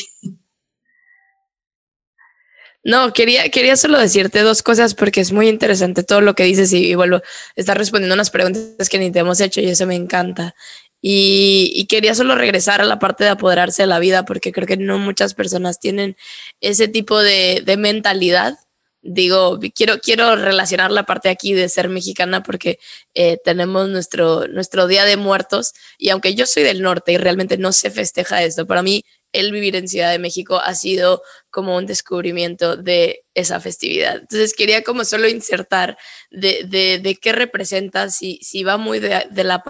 No, quería, quería solo decirte dos cosas porque es muy interesante todo lo que dices y, vuelvo, estar respondiendo unas preguntas que ni te hemos hecho y eso me encanta. Y, quería solo regresar a la parte de apoderarse de la vida porque creo que no muchas personas tienen ese tipo de, mentalidad. Digo, quiero, quiero relacionar la parte aquí de ser mexicana porque eh, tenemos nuestro, nuestro Día de Muertos y aunque yo soy del norte y realmente no se festeja esto, para mí el vivir en Ciudad de México ha sido como un descubrimiento de esa festividad. Entonces quería como solo insertar de, de, de qué representa, si, si va muy de, de la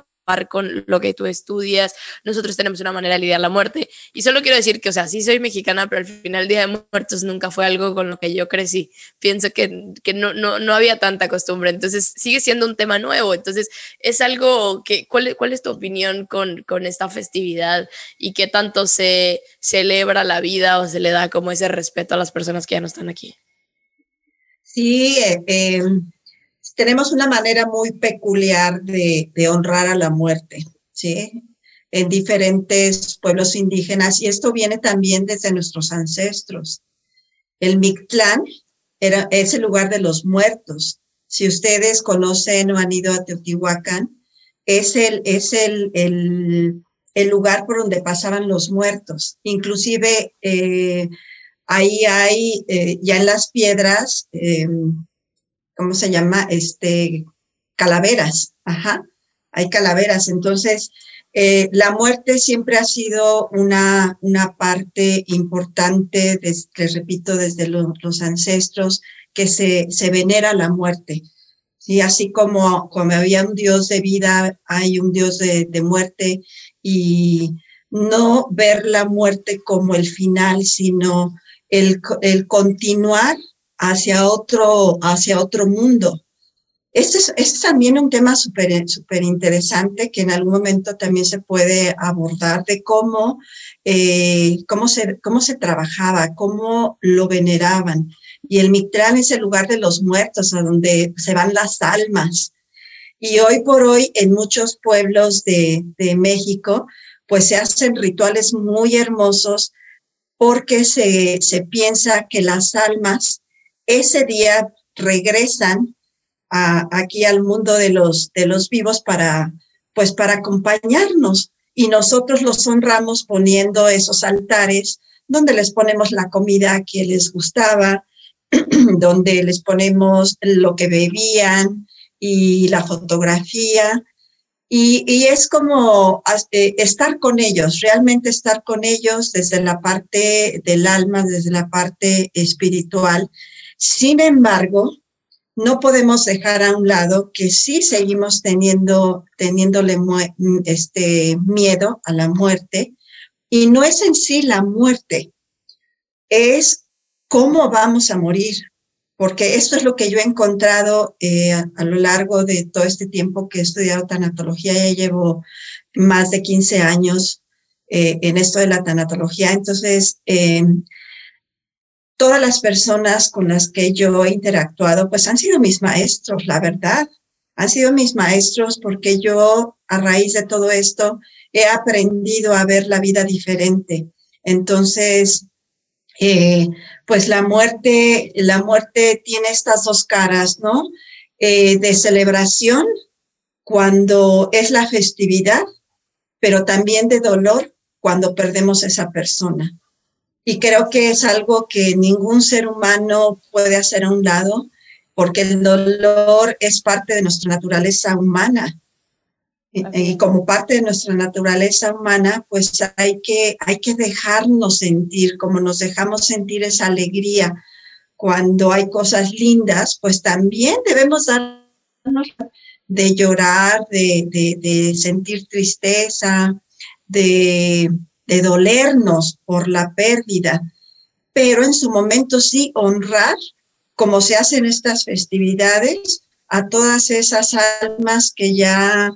con lo que tú estudias. Nosotros tenemos una manera de lidiar la muerte. Y solo quiero decir que, o sea, sí soy mexicana, pero al final Día de Muertos nunca fue algo con lo que yo crecí. Pienso que, que no, no, no, había tanta costumbre. Entonces sigue siendo un tema nuevo. Entonces es algo que, ¿cuál, cuál es tu opinión con, con esta festividad y qué tanto se celebra la vida o se le da como ese respeto a las personas que ya no están aquí? Sí, eh tenemos una manera muy peculiar de, honrar a la muerte, ¿sí? En diferentes pueblos indígenas, y esto viene también desde nuestros ancestros. El Mictlán era, es el lugar de los muertos. Si ustedes conocen o han ido a Teotihuacán, es el, es el, el, lugar por donde pasaban los muertos. Inclusive eh, ahí hay, eh, ya en las piedras, eh, ¿cómo se llama? Este, calaveras, ajá, hay calaveras. Entonces, eh, la muerte siempre ha sido una, una parte importante, les repito, desde los ancestros, que se, se venera la muerte. Y así como, como había un Dios de vida, hay un Dios de, de muerte y no ver la muerte como el final, sino el, el continuar hacia otro, hacia otro mundo. Este es, este es también un tema súper super interesante que en algún momento también se puede abordar de cómo, eh, cómo, se, cómo se trabajaba, cómo lo veneraban. Y el Mictlán es el lugar de los muertos, a donde se van las almas. Y hoy por hoy en muchos pueblos de, de México, pues se hacen rituales muy hermosos porque se, se piensa que las almas ese día regresan aquí al mundo de los, de los vivos para, pues para acompañarnos y nosotros los honramos poniendo esos altares donde les ponemos la comida que les gustaba, donde les ponemos lo que bebían y la fotografía. Y, es como eh, estar con ellos, realmente estar con ellos desde la parte del alma, desde la parte espiritual sin embargo, no podemos dejar a un lado que sí seguimos teniendo, teniéndole este miedo a la muerte. Y no es en sí la muerte, es cómo vamos a morir. Porque esto es lo que yo he encontrado eh, a, lo largo de todo este tiempo que he estudiado tanatología. Ya llevo más de 15 años eh, en esto de la tanatología. Entonces, eh, todas las personas con las que yo he interactuado, pues han sido mis maestros, la verdad. Han sido mis maestros porque yo, a raíz de todo esto, he aprendido a ver la vida diferente. Entonces, eh, pues la muerte, la muerte tiene estas dos caras, ¿no? Eh, de celebración cuando es la festividad, pero también de dolor cuando perdemos esa persona. Y creo que es algo que ningún ser humano puede hacer a un lado, porque el dolor es parte de nuestra naturaleza humana. Y, como parte de nuestra naturaleza humana, pues hay que, hay que dejarnos sentir, como nos dejamos sentir esa alegría cuando hay cosas lindas, pues también debemos darnos de llorar, de, de, de sentir tristeza, de, de dolernos por la pérdida, pero en su momento sí honrar, como se hacen estas festividades, a todas esas almas que ya,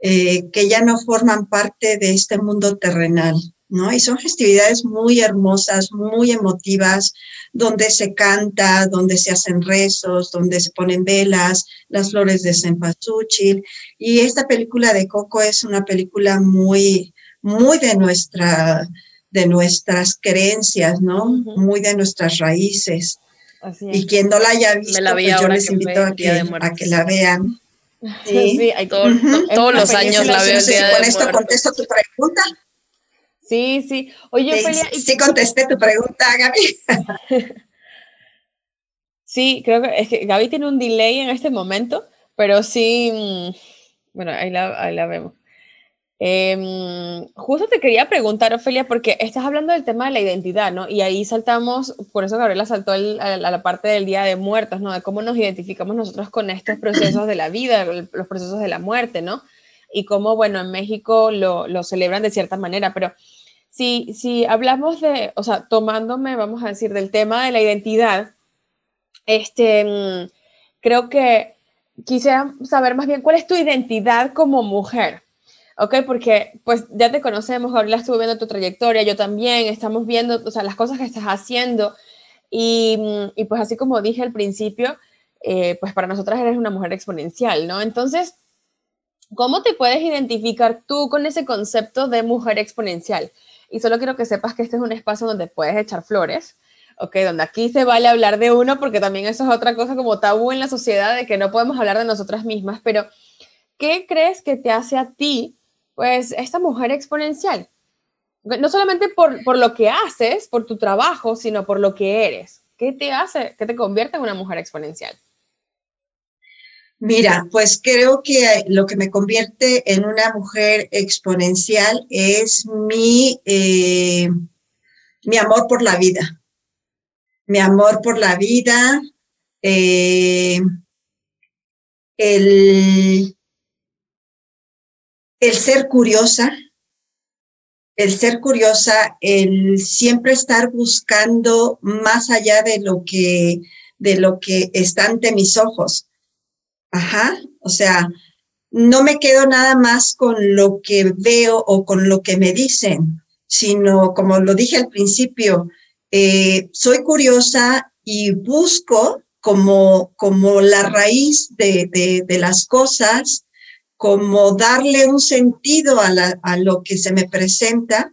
eh, que ya no forman parte de este mundo terrenal. ¿No? Y son festividades muy hermosas, muy emotivas, donde se canta, donde se hacen rezos, donde se ponen velas, las flores de cempasúchil. Y esta película de Coco es una película muy, muy de, nuestra, de nuestras creencias, ¿no? Muy de nuestras raíces. Y quien no la haya visto, pues yo les invito a que, a que la vean. Sí, todos los años la veo. con esto contesto tu pregunta. Sí, sí. Oye, sí, sí contesté tu pregunta, Gaby. sí, creo que es que Gaby tiene un delay en este momento, pero sí, mm, bueno, ahí la, ahí la vemos. Em, justo te quería preguntar, Ofelia, porque estás hablando del tema de la identidad, ¿no? Y ahí saltamos, por eso Gabriela saltó a, la, parte del Día de Muertos, ¿no? De cómo nos identificamos nosotros con estos procesos de la vida, los procesos de la muerte, ¿no? Y cómo, bueno, en México lo, lo celebran de cierta manera, pero si, si hablamos de, o sea, tomándome, vamos a decir, del tema de la identidad, este, mm, creo que quisiera saber más bien cuál es tu identidad como mujer ¿ok? Porque pues ya te conocemos, Gabriela estuvo viendo tu trayectoria, yo también, estamos viendo, o sea, las cosas que estás haciendo y, y pues así como dije al principio, eh, pues para nosotras eres una mujer exponencial, ¿no? Entonces, ¿cómo te puedes identificar tú con ese concepto de mujer exponencial? Y solo quiero que sepas que este es un espacio donde puedes echar flores, ¿ok? Donde aquí se vale hablar de uno, porque también eso es otra cosa como tabú en la sociedad de que no podemos hablar de nosotras mismas, pero ¿qué crees que te hace a ti pues esta mujer exponencial. No solamente por, por, lo que haces, por tu trabajo, sino por lo que eres. ¿Qué te hace, qué te convierte en una mujer exponencial? Mira, pues creo que lo que me convierte en una mujer exponencial es mi, eh, mi amor por la vida. Mi amor por la vida, eh, el, el ser curiosa, el ser curiosa, el siempre estar buscando más allá de lo que, de lo que está ante mis ojos. Ajá, o sea, no me quedo nada más con lo que veo o con lo que me dicen, sino, como lo dije al principio, eh, soy curiosa y busco como, como la raíz de, de, de las cosas como darle un sentido a, lo que se me presenta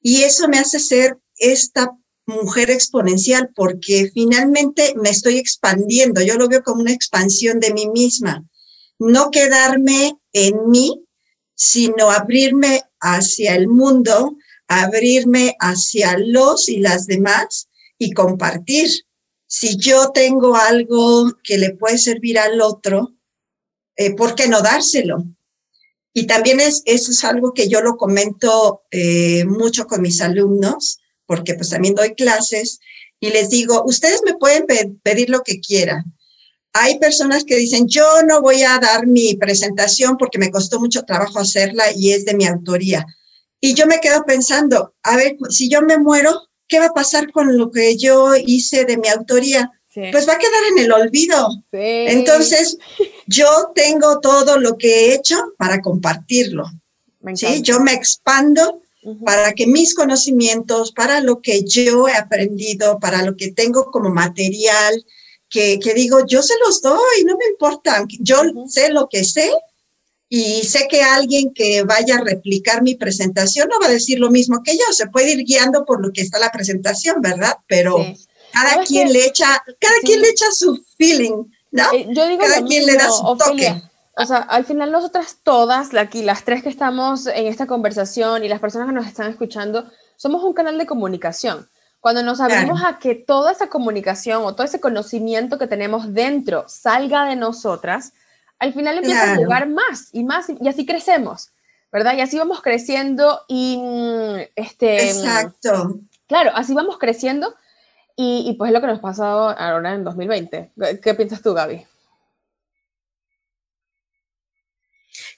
y eso me hace ser esta mujer exponencial porque finalmente me estoy expandiendo, yo lo veo como una expansión de mí misma, no quedarme en mí, sino abrirme hacia el mundo, abrirme hacia los y las demás y compartir. Si yo tengo algo que le puede servir al otro, eh, ¿por qué no dárselo? Y también es, eso es algo que yo lo comento eh, mucho con mis alumnos, porque pues también doy clases y les digo, ustedes me pueden pedir lo que quieran. Hay personas que dicen, yo no voy a dar mi presentación porque me costó mucho trabajo hacerla y es de mi autoría. Y yo me quedo pensando, a ver, si yo me muero, ¿qué va a pasar con lo que yo hice de mi autoría? pues va a quedar en el olvido. Entonces, yo tengo todo lo que he hecho para compartirlo. ¿sí? Yo me expando para que mis conocimientos, para lo que yo he aprendido, para lo que tengo como material, que, digo, yo se los doy, no me importa, yo sé lo que sé y sé que alguien que vaya a replicar mi presentación no va a decir lo mismo que yo, se puede ir guiando por lo que está la presentación, ¿verdad? Pero cada quien le echa, cada quien le echa su feeling, ¿no? Eh, yo digo cada quien le da su toque. O sea, al final nosotras todas, aquí las tres que estamos en esta conversación y las personas que nos están escuchando, somos un canal de comunicación. Cuando nos abrimos a que toda esa comunicación o todo ese conocimiento que tenemos dentro salga de nosotras, al final empieza a jugar más y más y así crecemos, ¿verdad? Y así vamos creciendo y mm, este Exacto. Claro, así vamos creciendo y, pues es lo que nos ha pasado ahora en 2020. ¿Qué piensas tú, Gaby?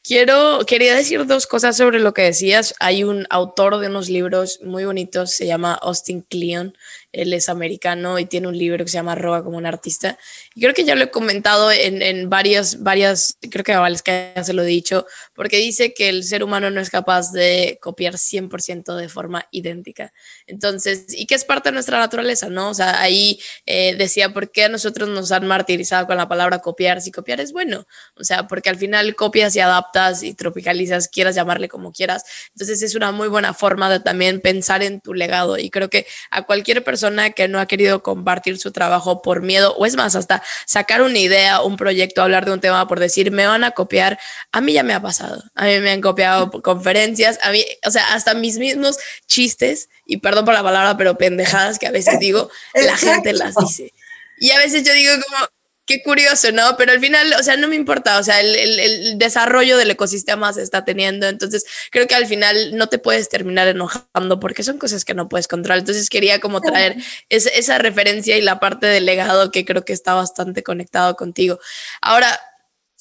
Quiero, quería decir dos cosas sobre lo que decías. Hay un autor de unos libros muy bonitos, se llama Austin Kleon, él es americano y tiene un libro que se llama Roba como un artista. Y creo que ya lo he comentado en, en varias, varias, creo que a ya se lo he dicho, porque dice que el ser humano no es capaz de copiar 100% de forma idéntica. Entonces, y que es parte de nuestra naturaleza, ¿no? O sea, ahí eh, decía, ¿por qué a nosotros nos han martirizado con la palabra copiar? Si copiar es bueno, o sea, porque al final copias y adaptas y tropicalizas, quieras llamarle como quieras. Entonces, es una muy buena forma de también pensar en tu legado y creo que a cualquier persona persona que no ha querido compartir su trabajo por miedo, o es más, hasta sacar una idea, un proyecto, hablar de un tema por decir, me van a copiar, a mí ya me ha pasado. A mí me han copiado conferencias, a mí, o sea, hasta mis mismos chistes, y perdón por la palabra, pero pendejadas que a veces digo, la gente las dice. Y a veces yo digo como, qué curioso, ¿no? Pero al final, o sea, no me importa, o sea, el, desarrollo del ecosistema se está teniendo, entonces creo que al final no te puedes terminar enojando porque son cosas que no puedes controlar. Entonces quería como traer esa referencia y la parte del legado que creo que está bastante conectado contigo. Ahora,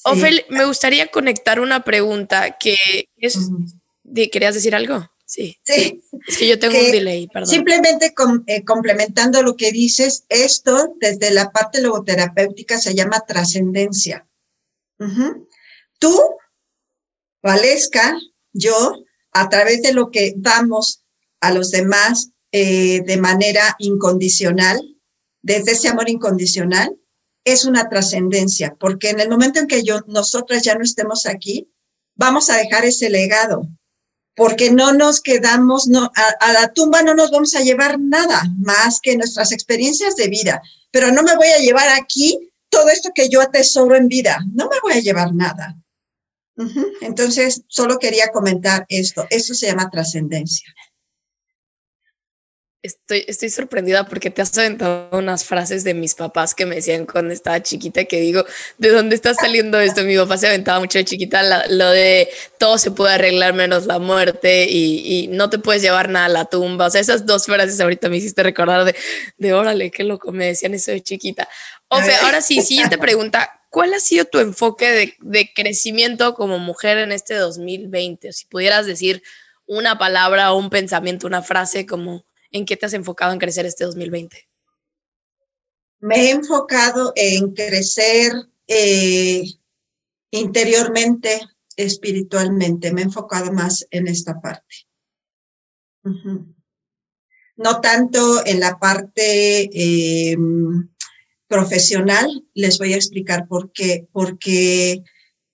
Ofel, me gustaría conectar una pregunta que es, ¿querías decir algo? Sí. Sí. Es que yo tengo un delay, perdón. Simplemente eh, complementando lo que dices, esto desde la parte logoterapéutica se llama trascendencia. Tú, Valesca, yo, a través de lo que damos a los demás eh, de manera incondicional, desde ese amor incondicional, es una trascendencia, porque en el momento en que yo, nosotras ya no estemos aquí, vamos a dejar ese legado porque no nos quedamos, no, a, la tumba no nos vamos a llevar nada más que nuestras experiencias de vida, pero no me voy a llevar aquí todo esto que yo atesoro en vida, no me voy a llevar nada. Entonces, solo quería comentar esto, esto se llama trascendencia. Estoy, estoy sorprendida porque te has aventado unas frases de mis papás que me decían cuando estaba chiquita que digo, ¿de dónde está saliendo esto? Mi papá se aventaba mucho de chiquita lo de todo se puede arreglar menos la muerte y, no te puedes llevar nada a la tumba. O sea, esas dos frases ahorita me hiciste recordar de, de órale, qué loco, me decían eso de chiquita. Ofe, ahora sí, siguiente pregunta. ¿Cuál ha sido tu enfoque de, de crecimiento como mujer en este 2020? O si pudieras decir una palabra o un pensamiento, una frase como ¿En qué te has enfocado en crecer este 2020? Me he enfocado en crecer eh, interiormente, espiritualmente. Me he enfocado más en esta parte. No tanto en la parte em, profesional, les voy a explicar por qué. Porque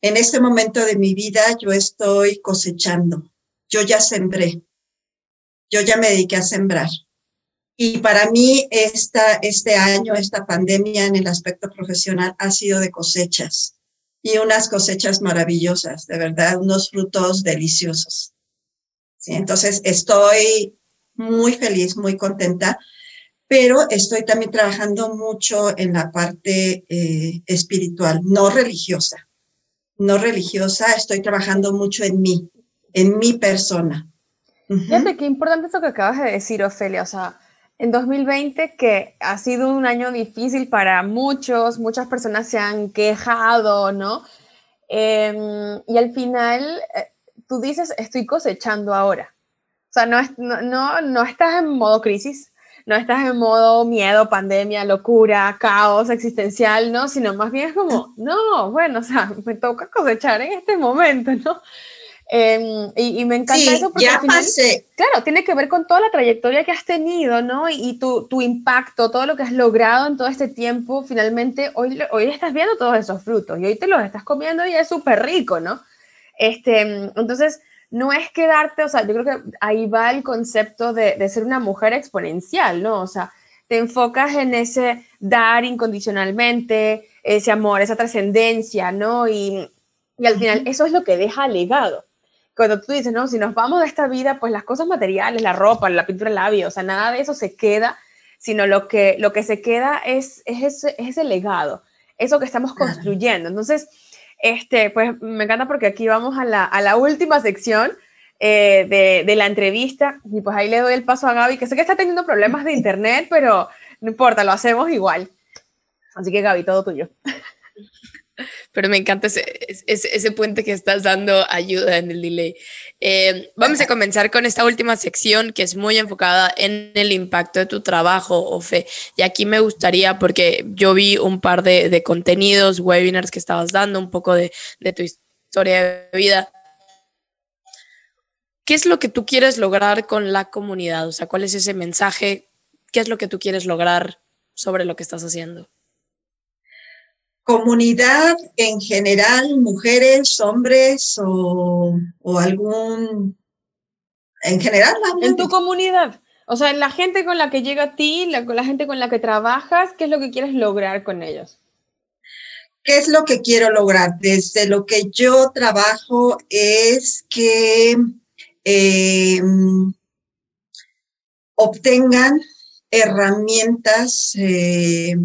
en este momento de mi vida yo estoy cosechando. Yo ya sembré yo ya me dediqué a sembrar. Y para mí esta, este año, esta pandemia en el aspecto profesional ha sido de cosechas y unas cosechas maravillosas, de verdad, unos frutos deliciosos. Entonces estoy muy feliz, muy contenta, pero estoy también trabajando mucho en la parte eh, espiritual, no religiosa. No religiosa, estoy trabajando mucho en mí, en mi persona. Fíjate qué importante eso que acabas de decir, Ofelia. O sea, en 2020, que ha sido un año difícil para muchos, muchas personas se han quejado, ¿no? Em, y al final, eh, tú dices, estoy cosechando ahora. O sea, no, no, no, no estás en modo crisis, no estás en modo miedo, pandemia, locura, caos existencial, ¿no? Sino más bien es como, no, bueno, o sea, me toca cosechar en este momento, ¿no? Em, y, me encanta eso porque ya pasé. claro, tiene que ver con toda la trayectoria que has tenido, ¿no? Y, tu, tu, impacto, todo lo que has logrado en todo este tiempo, finalmente hoy, hoy estás viendo todos esos frutos y hoy te los estás comiendo y es súper rico, ¿no? Este, entonces, no es quedarte, o sea, yo creo que ahí va el concepto de, de ser una mujer exponencial, ¿no? O sea, te enfocas en ese dar incondicionalmente, ese amor, esa trascendencia, ¿no? Y, y al final eso es lo que deja legado cuando tú dices, no, si nos vamos de esta vida, pues las cosas materiales, la ropa, la pintura de labios, o sea, nada de eso se queda, sino lo que, lo que se queda es, es, ese, legado, eso que estamos construyendo. Entonces, este, pues me encanta porque aquí vamos a la, a la última sección eh, de, de, la entrevista y pues ahí le doy el paso a Gaby, que sé que está teniendo problemas de internet, pero no importa, lo hacemos igual. Así que Gaby, todo tuyo. Pero me encanta ese, ese, puente que estás dando ayuda en el delay. Eh, vamos a comenzar con esta última sección que es muy enfocada en el impacto de tu trabajo, Ofe. Y aquí me gustaría, porque yo vi un par de, de contenidos, webinars que estabas dando, un poco de, de tu historia de vida. ¿Qué es lo que tú quieres lograr con la comunidad? O sea, ¿cuál es ese mensaje? ¿Qué es lo que tú quieres lograr sobre lo que estás haciendo? Comunidad en general, mujeres, hombres o, algún, en general. En tu comunidad. O sea, la gente con la que llega a ti, la, la gente con la que trabajas, ¿qué es lo que quieres lograr con ellos? ¿Qué es lo que quiero lograr? Desde lo que yo trabajo es que em, obtengan herramientas, eh,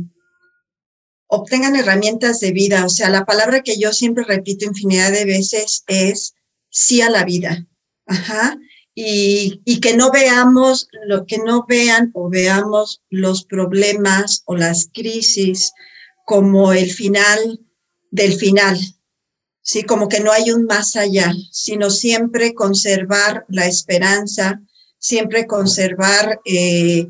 obtengan herramientas de vida. O sea, la palabra que yo siempre repito infinidad de veces es sí a la vida. Ajá. Y, y, que no veamos, lo que no vean o veamos los problemas o las crisis como el final del final, ¿sí? Como que no hay un más allá, sino siempre conservar la esperanza, siempre conservar eh,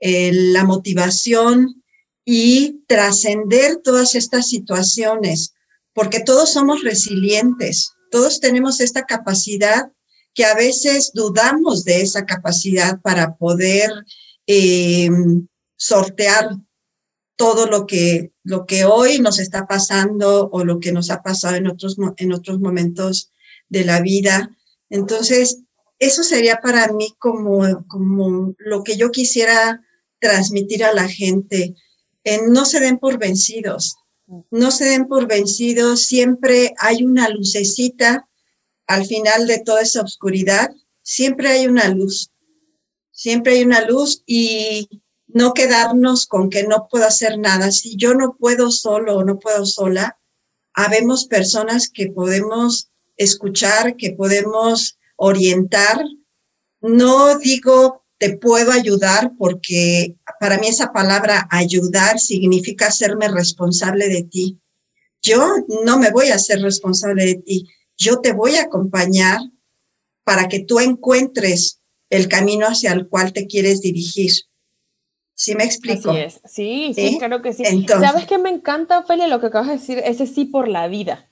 eh, la motivación y trascender todas estas situaciones, porque todos somos resilientes, todos tenemos esta capacidad que a veces dudamos de esa capacidad para poder eh, sortear todo lo que, lo que hoy nos está pasando o lo que nos ha pasado en otros, en otros momentos de la vida. Entonces, eso sería para mí como, como lo que yo quisiera transmitir a la gente. No se den por vencidos, no se den por vencidos, siempre hay una lucecita al final de toda esa oscuridad, siempre hay una luz, siempre hay una luz y no quedarnos con que no puedo hacer nada. Si yo no puedo solo o no puedo sola, habemos personas que podemos escuchar, que podemos orientar. No digo te puedo ayudar porque para mí esa palabra ayudar significa hacerme responsable de ti. Yo no me voy a hacer responsable de ti. Yo te voy a acompañar para que tú encuentres el camino hacia el cual te quieres dirigir ¿Sí me explico? Sí, sí, claro que sí. ¿Sabes qué me encanta, Ophelia, lo que acabas de decir? Ese sí por la vida.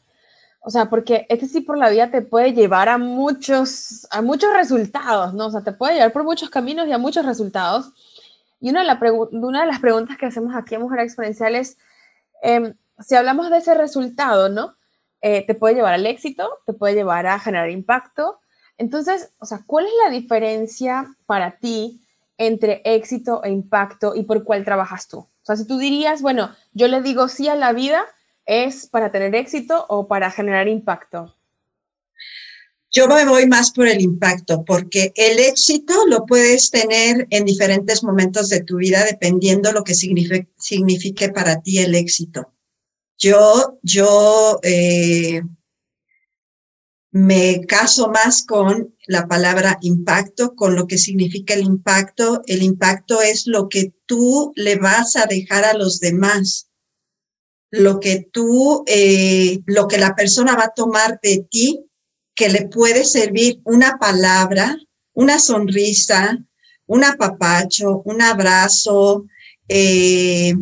O sea, porque ese sí por la vida te puede llevar a muchos, a muchos resultados, ¿no? O sea, te puede llevar por muchos caminos y a muchos resultados. Y una de, la una de las preguntas que hacemos aquí en Mujer Exponencial es, em, si hablamos de ese resultado, ¿no? Eh, te puede llevar al éxito, te puede llevar a generar impacto. Entonces, o sea, ¿cuál es la diferencia para ti entre éxito e impacto y por cuál trabajas tú? O sea, si tú dirías, bueno, yo le digo sí a la vida, ¿es para tener éxito o para generar impacto? Yo me voy más por el impacto, porque el éxito lo puedes tener en diferentes momentos de tu vida, dependiendo lo que signifique, para ti el éxito. Yo, yo eh, me caso más con la palabra impacto, con lo que significa el impacto. El impacto es lo que tú le vas a dejar a los demás, lo que tú, eh, lo que la persona va a tomar de ti, que le puede servir una palabra, una sonrisa, un apapacho, un abrazo. Eh,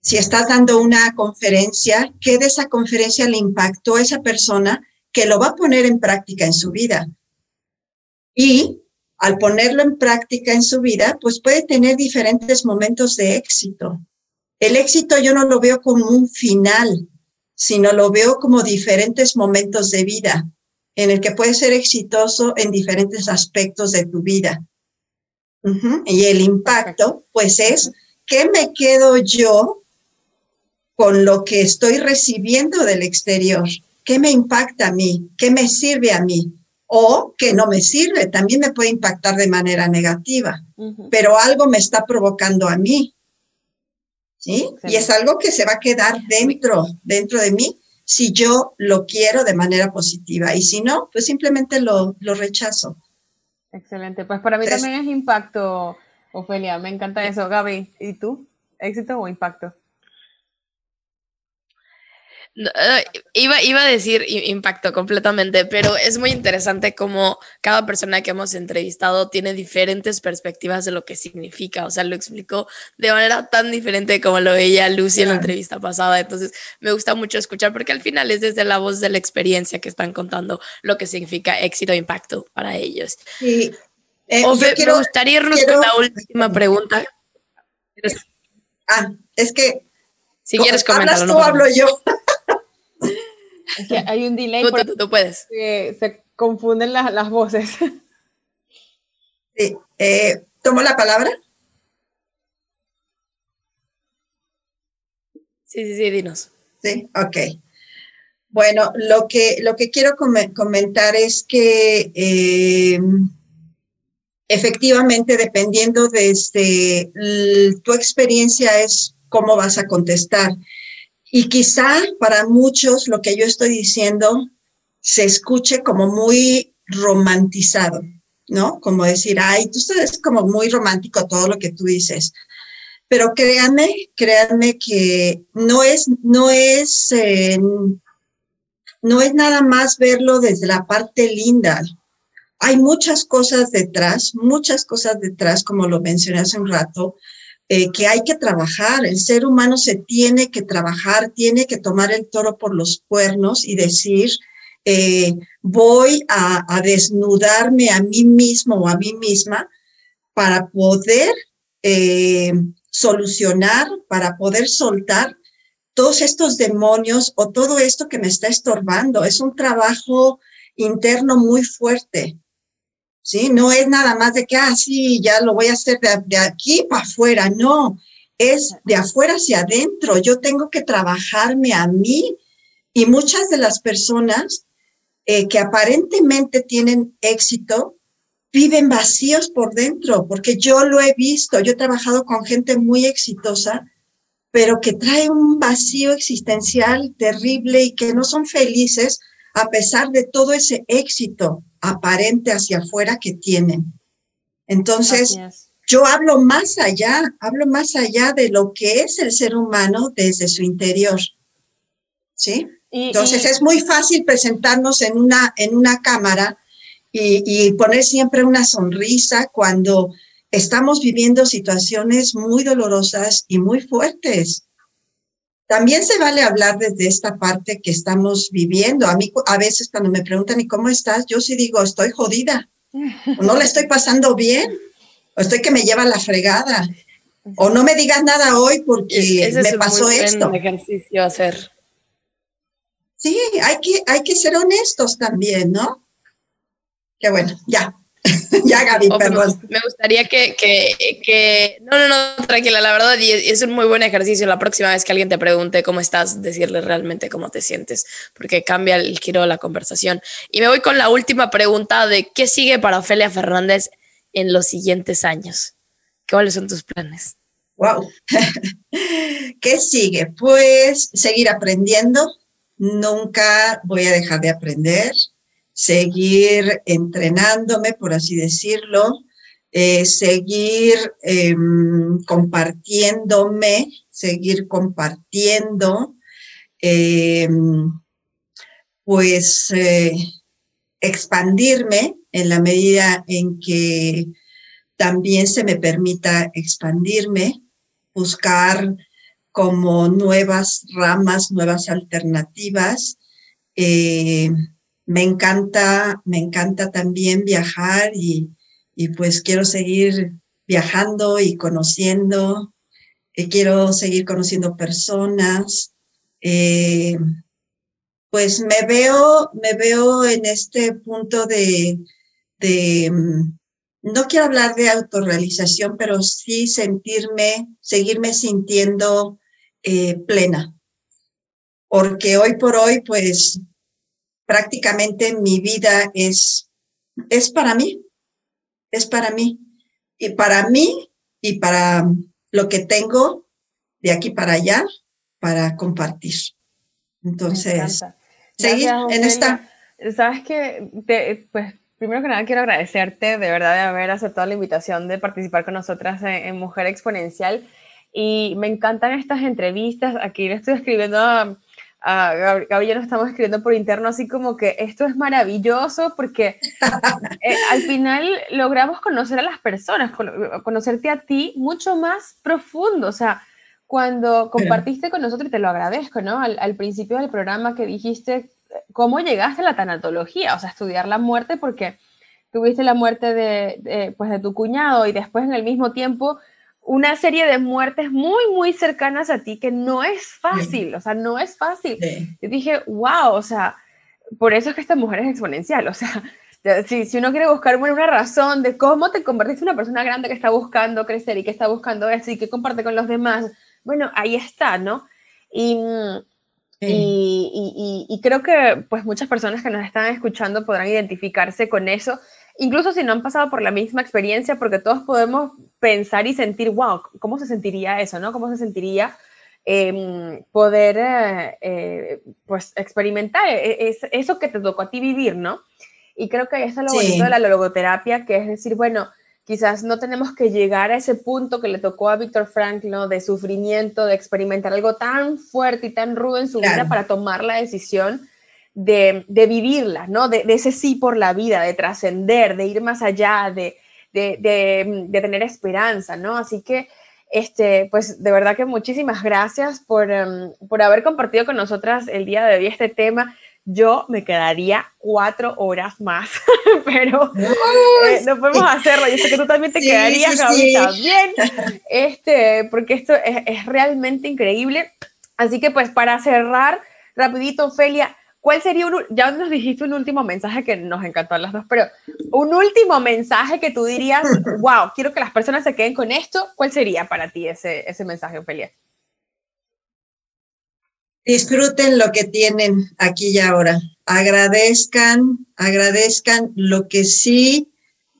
si estás dando una conferencia, ¿qué de esa conferencia le impactó a esa persona? que lo va a poner en práctica en su vida. Y al ponerlo en práctica en su vida, pues puede tener diferentes momentos de éxito. El éxito yo no lo veo como un final, sino lo veo como diferentes momentos de vida en el que puedes ser exitoso en diferentes aspectos de tu vida. Y el impacto, pues es, ¿qué me quedo yo con lo que estoy recibiendo del exterior? ¿Qué me impacta a mí? ¿Qué me sirve a mí? O que no me sirve, también me puede impactar de manera negativa, pero algo me está provocando a mí. ¿Sí? Y es algo que se va a quedar dentro, dentro de mí, si yo lo quiero de manera positiva. Y si no, pues simplemente lo, lo rechazo. Excelente. Pues para mí también es impacto, Ofelia. Me encanta eso. Gaby, ¿y tú? ¿Éxito o impacto? Iba, iba a decir impacto completamente, pero es muy interesante cómo cada persona que hemos entrevistado tiene diferentes perspectivas de lo que significa. O sea, lo explicó de manera tan diferente como lo veía Lucy en la entrevista pasada. Entonces, me gusta mucho escuchar porque al final es desde la voz de la experiencia que están contando lo que significa éxito e impacto para ellos. Sí. Eh, me gustaría irnos con la última pregunta. Ah, es que. Si quieres comentar. tú, hablo yo. hay un delay. Tú, puedes. se confunden las voces. Sí, eh, ¿Tomo la palabra? Sí, sí, sí, dinos. Sí, ok. Bueno, lo que, lo que quiero comentar es que eh, efectivamente, dependiendo de este, tu experiencia es cómo vas a contestar. Y quizá para muchos lo que yo estoy diciendo se escuche como muy romantizado, ¿no? Como decir, ay, tú estás como muy romántico todo lo que tú dices. Pero créanme, créanme que no es, no es, eh, no es nada más verlo desde la parte linda. Hay muchas cosas detrás, muchas cosas detrás, como lo mencioné hace un rato, eh, que hay que trabajar. El ser humano se tiene que trabajar, tiene que tomar el toro por los cuernos y decir, eh, voy a, desnudarme a mí mismo o a mí misma para poder eh, solucionar, para poder soltar todos estos demonios o todo esto que me está estorbando. Es un trabajo interno muy fuerte. ¿Sí? No es nada más de que, ah, sí, ya lo voy a hacer de, aquí para afuera. No, es de afuera hacia adentro. Yo tengo que trabajarme a mí y muchas de las personas eh, que aparentemente tienen éxito viven vacíos por dentro, porque yo lo he visto. Yo he trabajado con gente muy exitosa pero que trae un vacío existencial terrible y que no son felices a pesar de todo ese éxito aparente hacia afuera que tienen. Entonces, yo hablo más allá, hablo más allá de lo que es el ser humano desde su interior. ¿Sí? Entonces, es muy fácil presentarnos en una, en una cámara y, y poner siempre una sonrisa cuando estamos viviendo situaciones muy dolorosas y muy fuertes. También se vale hablar desde esta parte que estamos viviendo. A mí a veces cuando me preguntan, ¿y cómo estás? Yo sí digo, estoy jodida. O no la estoy pasando bien. O estoy que me lleva la fregada. O no me digas nada hoy porque Ese me es pasó muy esto. ejercicio hacer. Sí, hay que, hay que ser honestos también, ¿no? Qué bueno, ya, ya, Gaby, perdón. Me gustaría que, que, No, no, no, tranquila, la verdad, y es un muy buen ejercicio la próxima vez que alguien te pregunte cómo estás, decirle realmente cómo te sientes, porque cambia el giro de la conversación. Y me voy con la última pregunta de qué sigue para Ofelia Fernández en los siguientes años. ¿Cuáles son tus planes? Wow. ¿Qué sigue? Pues seguir aprendiendo. Nunca voy a dejar de aprender seguir entrenándome, por así decirlo, eh, seguir em, compartiéndome, seguir compartiendo, em, pues eh, expandirme en la medida en que también se me permita expandirme, buscar como nuevas ramas, nuevas alternativas. Me encanta, me encanta también viajar y, pues quiero seguir viajando y conociendo, eh, quiero seguir conociendo personas. Eh, pues me veo, me veo en este punto de, de, mm, no quiero hablar de autorrealización, pero sí sentirme, seguirme sintiendo eh, plena. Porque hoy por hoy, pues prácticamente mi vida es, es para mí, es para mí. Y para mí y para lo que tengo de aquí para allá para compartir. Entonces, seguir en esta... Sabes que, pues, primero que nada quiero agradecerte de verdad de haber aceptado la invitación de participar con nosotras en, Mujer Exponencial. Y me encantan estas entrevistas. Aquí le estoy escribiendo a a Gaby ya nos estamos escribiendo por interno, así como que esto es maravilloso porque eh, al final logramos conocer a las personas, conocerte a ti mucho más profundo. O sea, cuando compartiste con nosotros, y te lo agradezco, ¿no? Al, principio del programa que dijiste cómo llegaste a la tanatología, o sea, estudiar la muerte porque tuviste la muerte de, pues, de tu cuñado y después en el mismo tiempo una serie de muertes muy, muy cercanas a ti que no es fácil, o sea, no es fácil. Yo dije, wow, o sea, por eso es que esta mujer es exponencial, o sea, si, si uno quiere buscar una razón de cómo te convertiste en una persona grande que está buscando crecer y que está buscando eso y que comparte con los demás, bueno, ahí está, ¿no? Y, y, y, creo que pues muchas personas que nos están escuchando podrán identificarse con eso, incluso si no han pasado por la misma experiencia, porque todos podemos pensar y sentir, wow, ¿cómo se sentiría eso, no? ¿Cómo se sentiría em, poder eh, eh, pues experimentar e, e, eso que te tocó a ti vivir, ¿no? Y creo que ahí está lo bonito de la logoterapia, que es decir, bueno, quizás no tenemos que llegar a ese punto que le tocó a Víctor Frank, De sufrimiento, de experimentar algo tan fuerte y tan rudo en su vida para tomar la decisión de, de vivirla, ¿no? De, ese sí por la vida, de trascender, de ir más allá, de, de, tener esperanza, ¿no? Así que, este, pues de verdad que muchísimas gracias por, em, por haber compartido con nosotras el día de hoy este tema yo me quedaría cuatro horas más, pero eh, no podemos hacerlo. Yo sé que tú también te quedarías, también, este, porque esto es, realmente increíble. Así que pues para cerrar, rapidito, Ofelia, ¿cuál sería un, ya nos dijiste un último mensaje que nos encantó a las dos, pero un último mensaje que tú dirías, wow, quiero que las personas se queden con esto, ¿cuál sería para ti ese, ese mensaje, Ofelia? disfruten lo que tienen aquí y ahora. Agradezcan, agradezcan lo que sí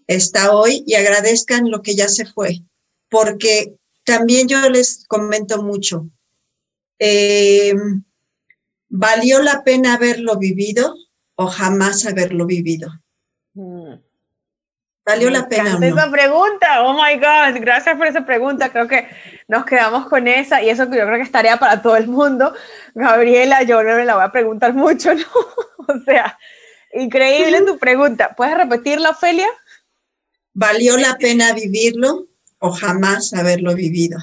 está hoy y agradezcan lo que ya se fue. Porque también yo les comento mucho, eh, ¿valió la pena haberlo vivido o jamás haberlo vivido? Mm. ¿Valió la pena? Esa pregunta, oh my God, gracias por esa pregunta. Creo que nos quedamos con esa y eso yo creo que es tarea para todo el mundo. Gabriela, yo no me la voy a preguntar mucho, ¿no? o sea, increíble tu pregunta. ¿Puedes repetirla, Ofelia? ¿Valió la pena vivirlo o jamás haberlo vivido?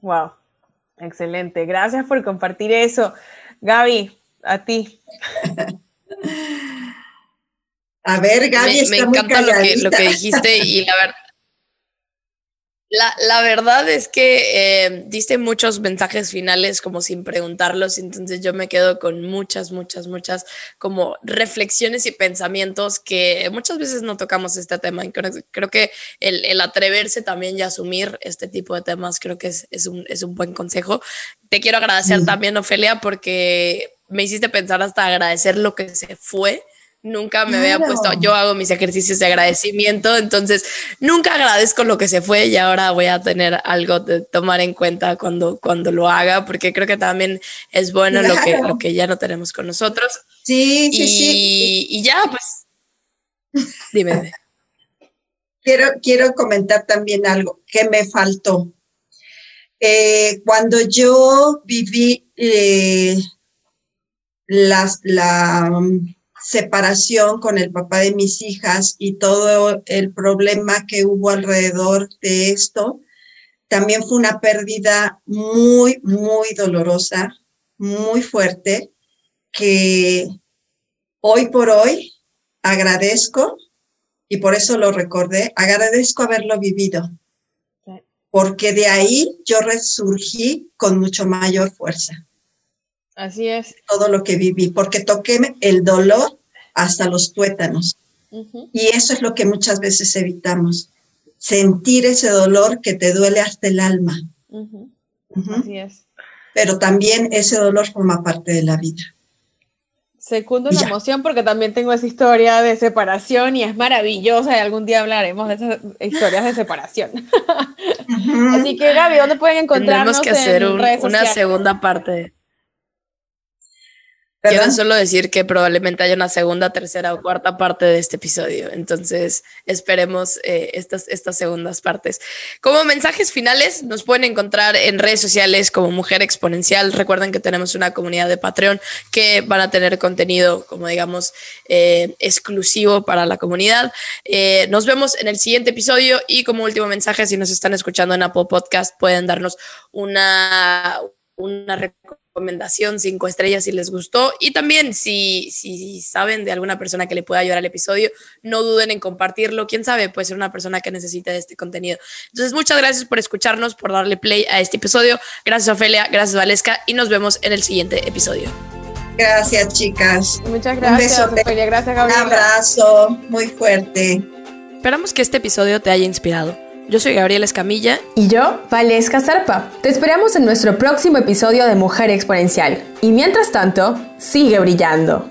Wow, excelente. Gracias por compartir eso. Gaby, a ti. A ver, Gaby, me, encanta lo que, lo que dijiste y la verdad. La, la, verdad es que eh, diste muchos mensajes finales como sin preguntarlos, entonces yo me quedo con muchas, muchas, muchas como reflexiones y pensamientos que muchas veces no tocamos este tema. Y creo, creo que el, el, atreverse también y asumir este tipo de temas creo que es, es, un, es un, buen consejo. Te quiero agradecer también, Ofelia, porque me hiciste pensar hasta agradecer lo que se fue Nunca me había puesto, yo hago mis ejercicios de agradecimiento, entonces nunca agradezco lo que se fue y ahora voy a tener algo de tomar en cuenta cuando, cuando lo haga, porque creo que también es bueno lo, que, lo que ya no tenemos con nosotros. Sí, sí, sí. Y ya, pues, dime. quiero, quiero comentar también algo que me faltó. Eh, cuando yo viví eh, las, la separación con el papá de mis hijas y todo el problema que hubo alrededor de esto, también fue una pérdida muy, muy dolorosa, muy fuerte, que hoy por hoy agradezco, y por eso lo recordé, agradezco haberlo vivido, porque de ahí yo resurgí con mucho mayor fuerza. Así es. Todo lo que viví, porque toqué el dolor hasta los tuétanos. Y eso es lo que muchas veces evitamos, sentir ese dolor que te duele hasta el alma. Así es. Pero también ese dolor forma parte de la vida. Segundo la emoción porque también tengo esa historia de separación y es maravillosa y algún día hablaremos de esas historias de separación. Así que Gaby, ¿dónde pueden encontrarnos? Tenemos que hacer una segunda parte. Quiero solo decir que probablemente haya una segunda, tercera o cuarta parte de este episodio. Entonces, esperemos eh, estas, estas segundas partes. Como mensajes finales, nos pueden encontrar en redes sociales como Mujer Exponencial. Recuerden que tenemos una comunidad de Patreon que van a tener contenido, como digamos, eh, exclusivo para la comunidad. Eh, nos vemos en el siguiente episodio y como último mensaje, si nos están escuchando en Apple Podcast, pueden darnos una, una recomendación recomendación, cinco estrellas si les gustó. Y también si, si saben de alguna persona que le pueda ayudar al episodio, no duden en compartirlo. Quién sabe, puede ser una persona que necesite de este contenido. Entonces, muchas gracias por escucharnos, por darle play a este episodio. Gracias, Ofelia. Gracias, Valesca. Y nos vemos en el siguiente episodio. Gracias, chicas. Muchas gracias, Un beso. Gracias, Gabriela. Un abrazo muy fuerte. Esperamos que este episodio te haya inspirado. Yo soy Gabriela Escamilla. Y yo, Valesca Zarpa. Te esperamos en nuestro próximo episodio de Mujer Exponencial. Y mientras tanto, sigue brillando.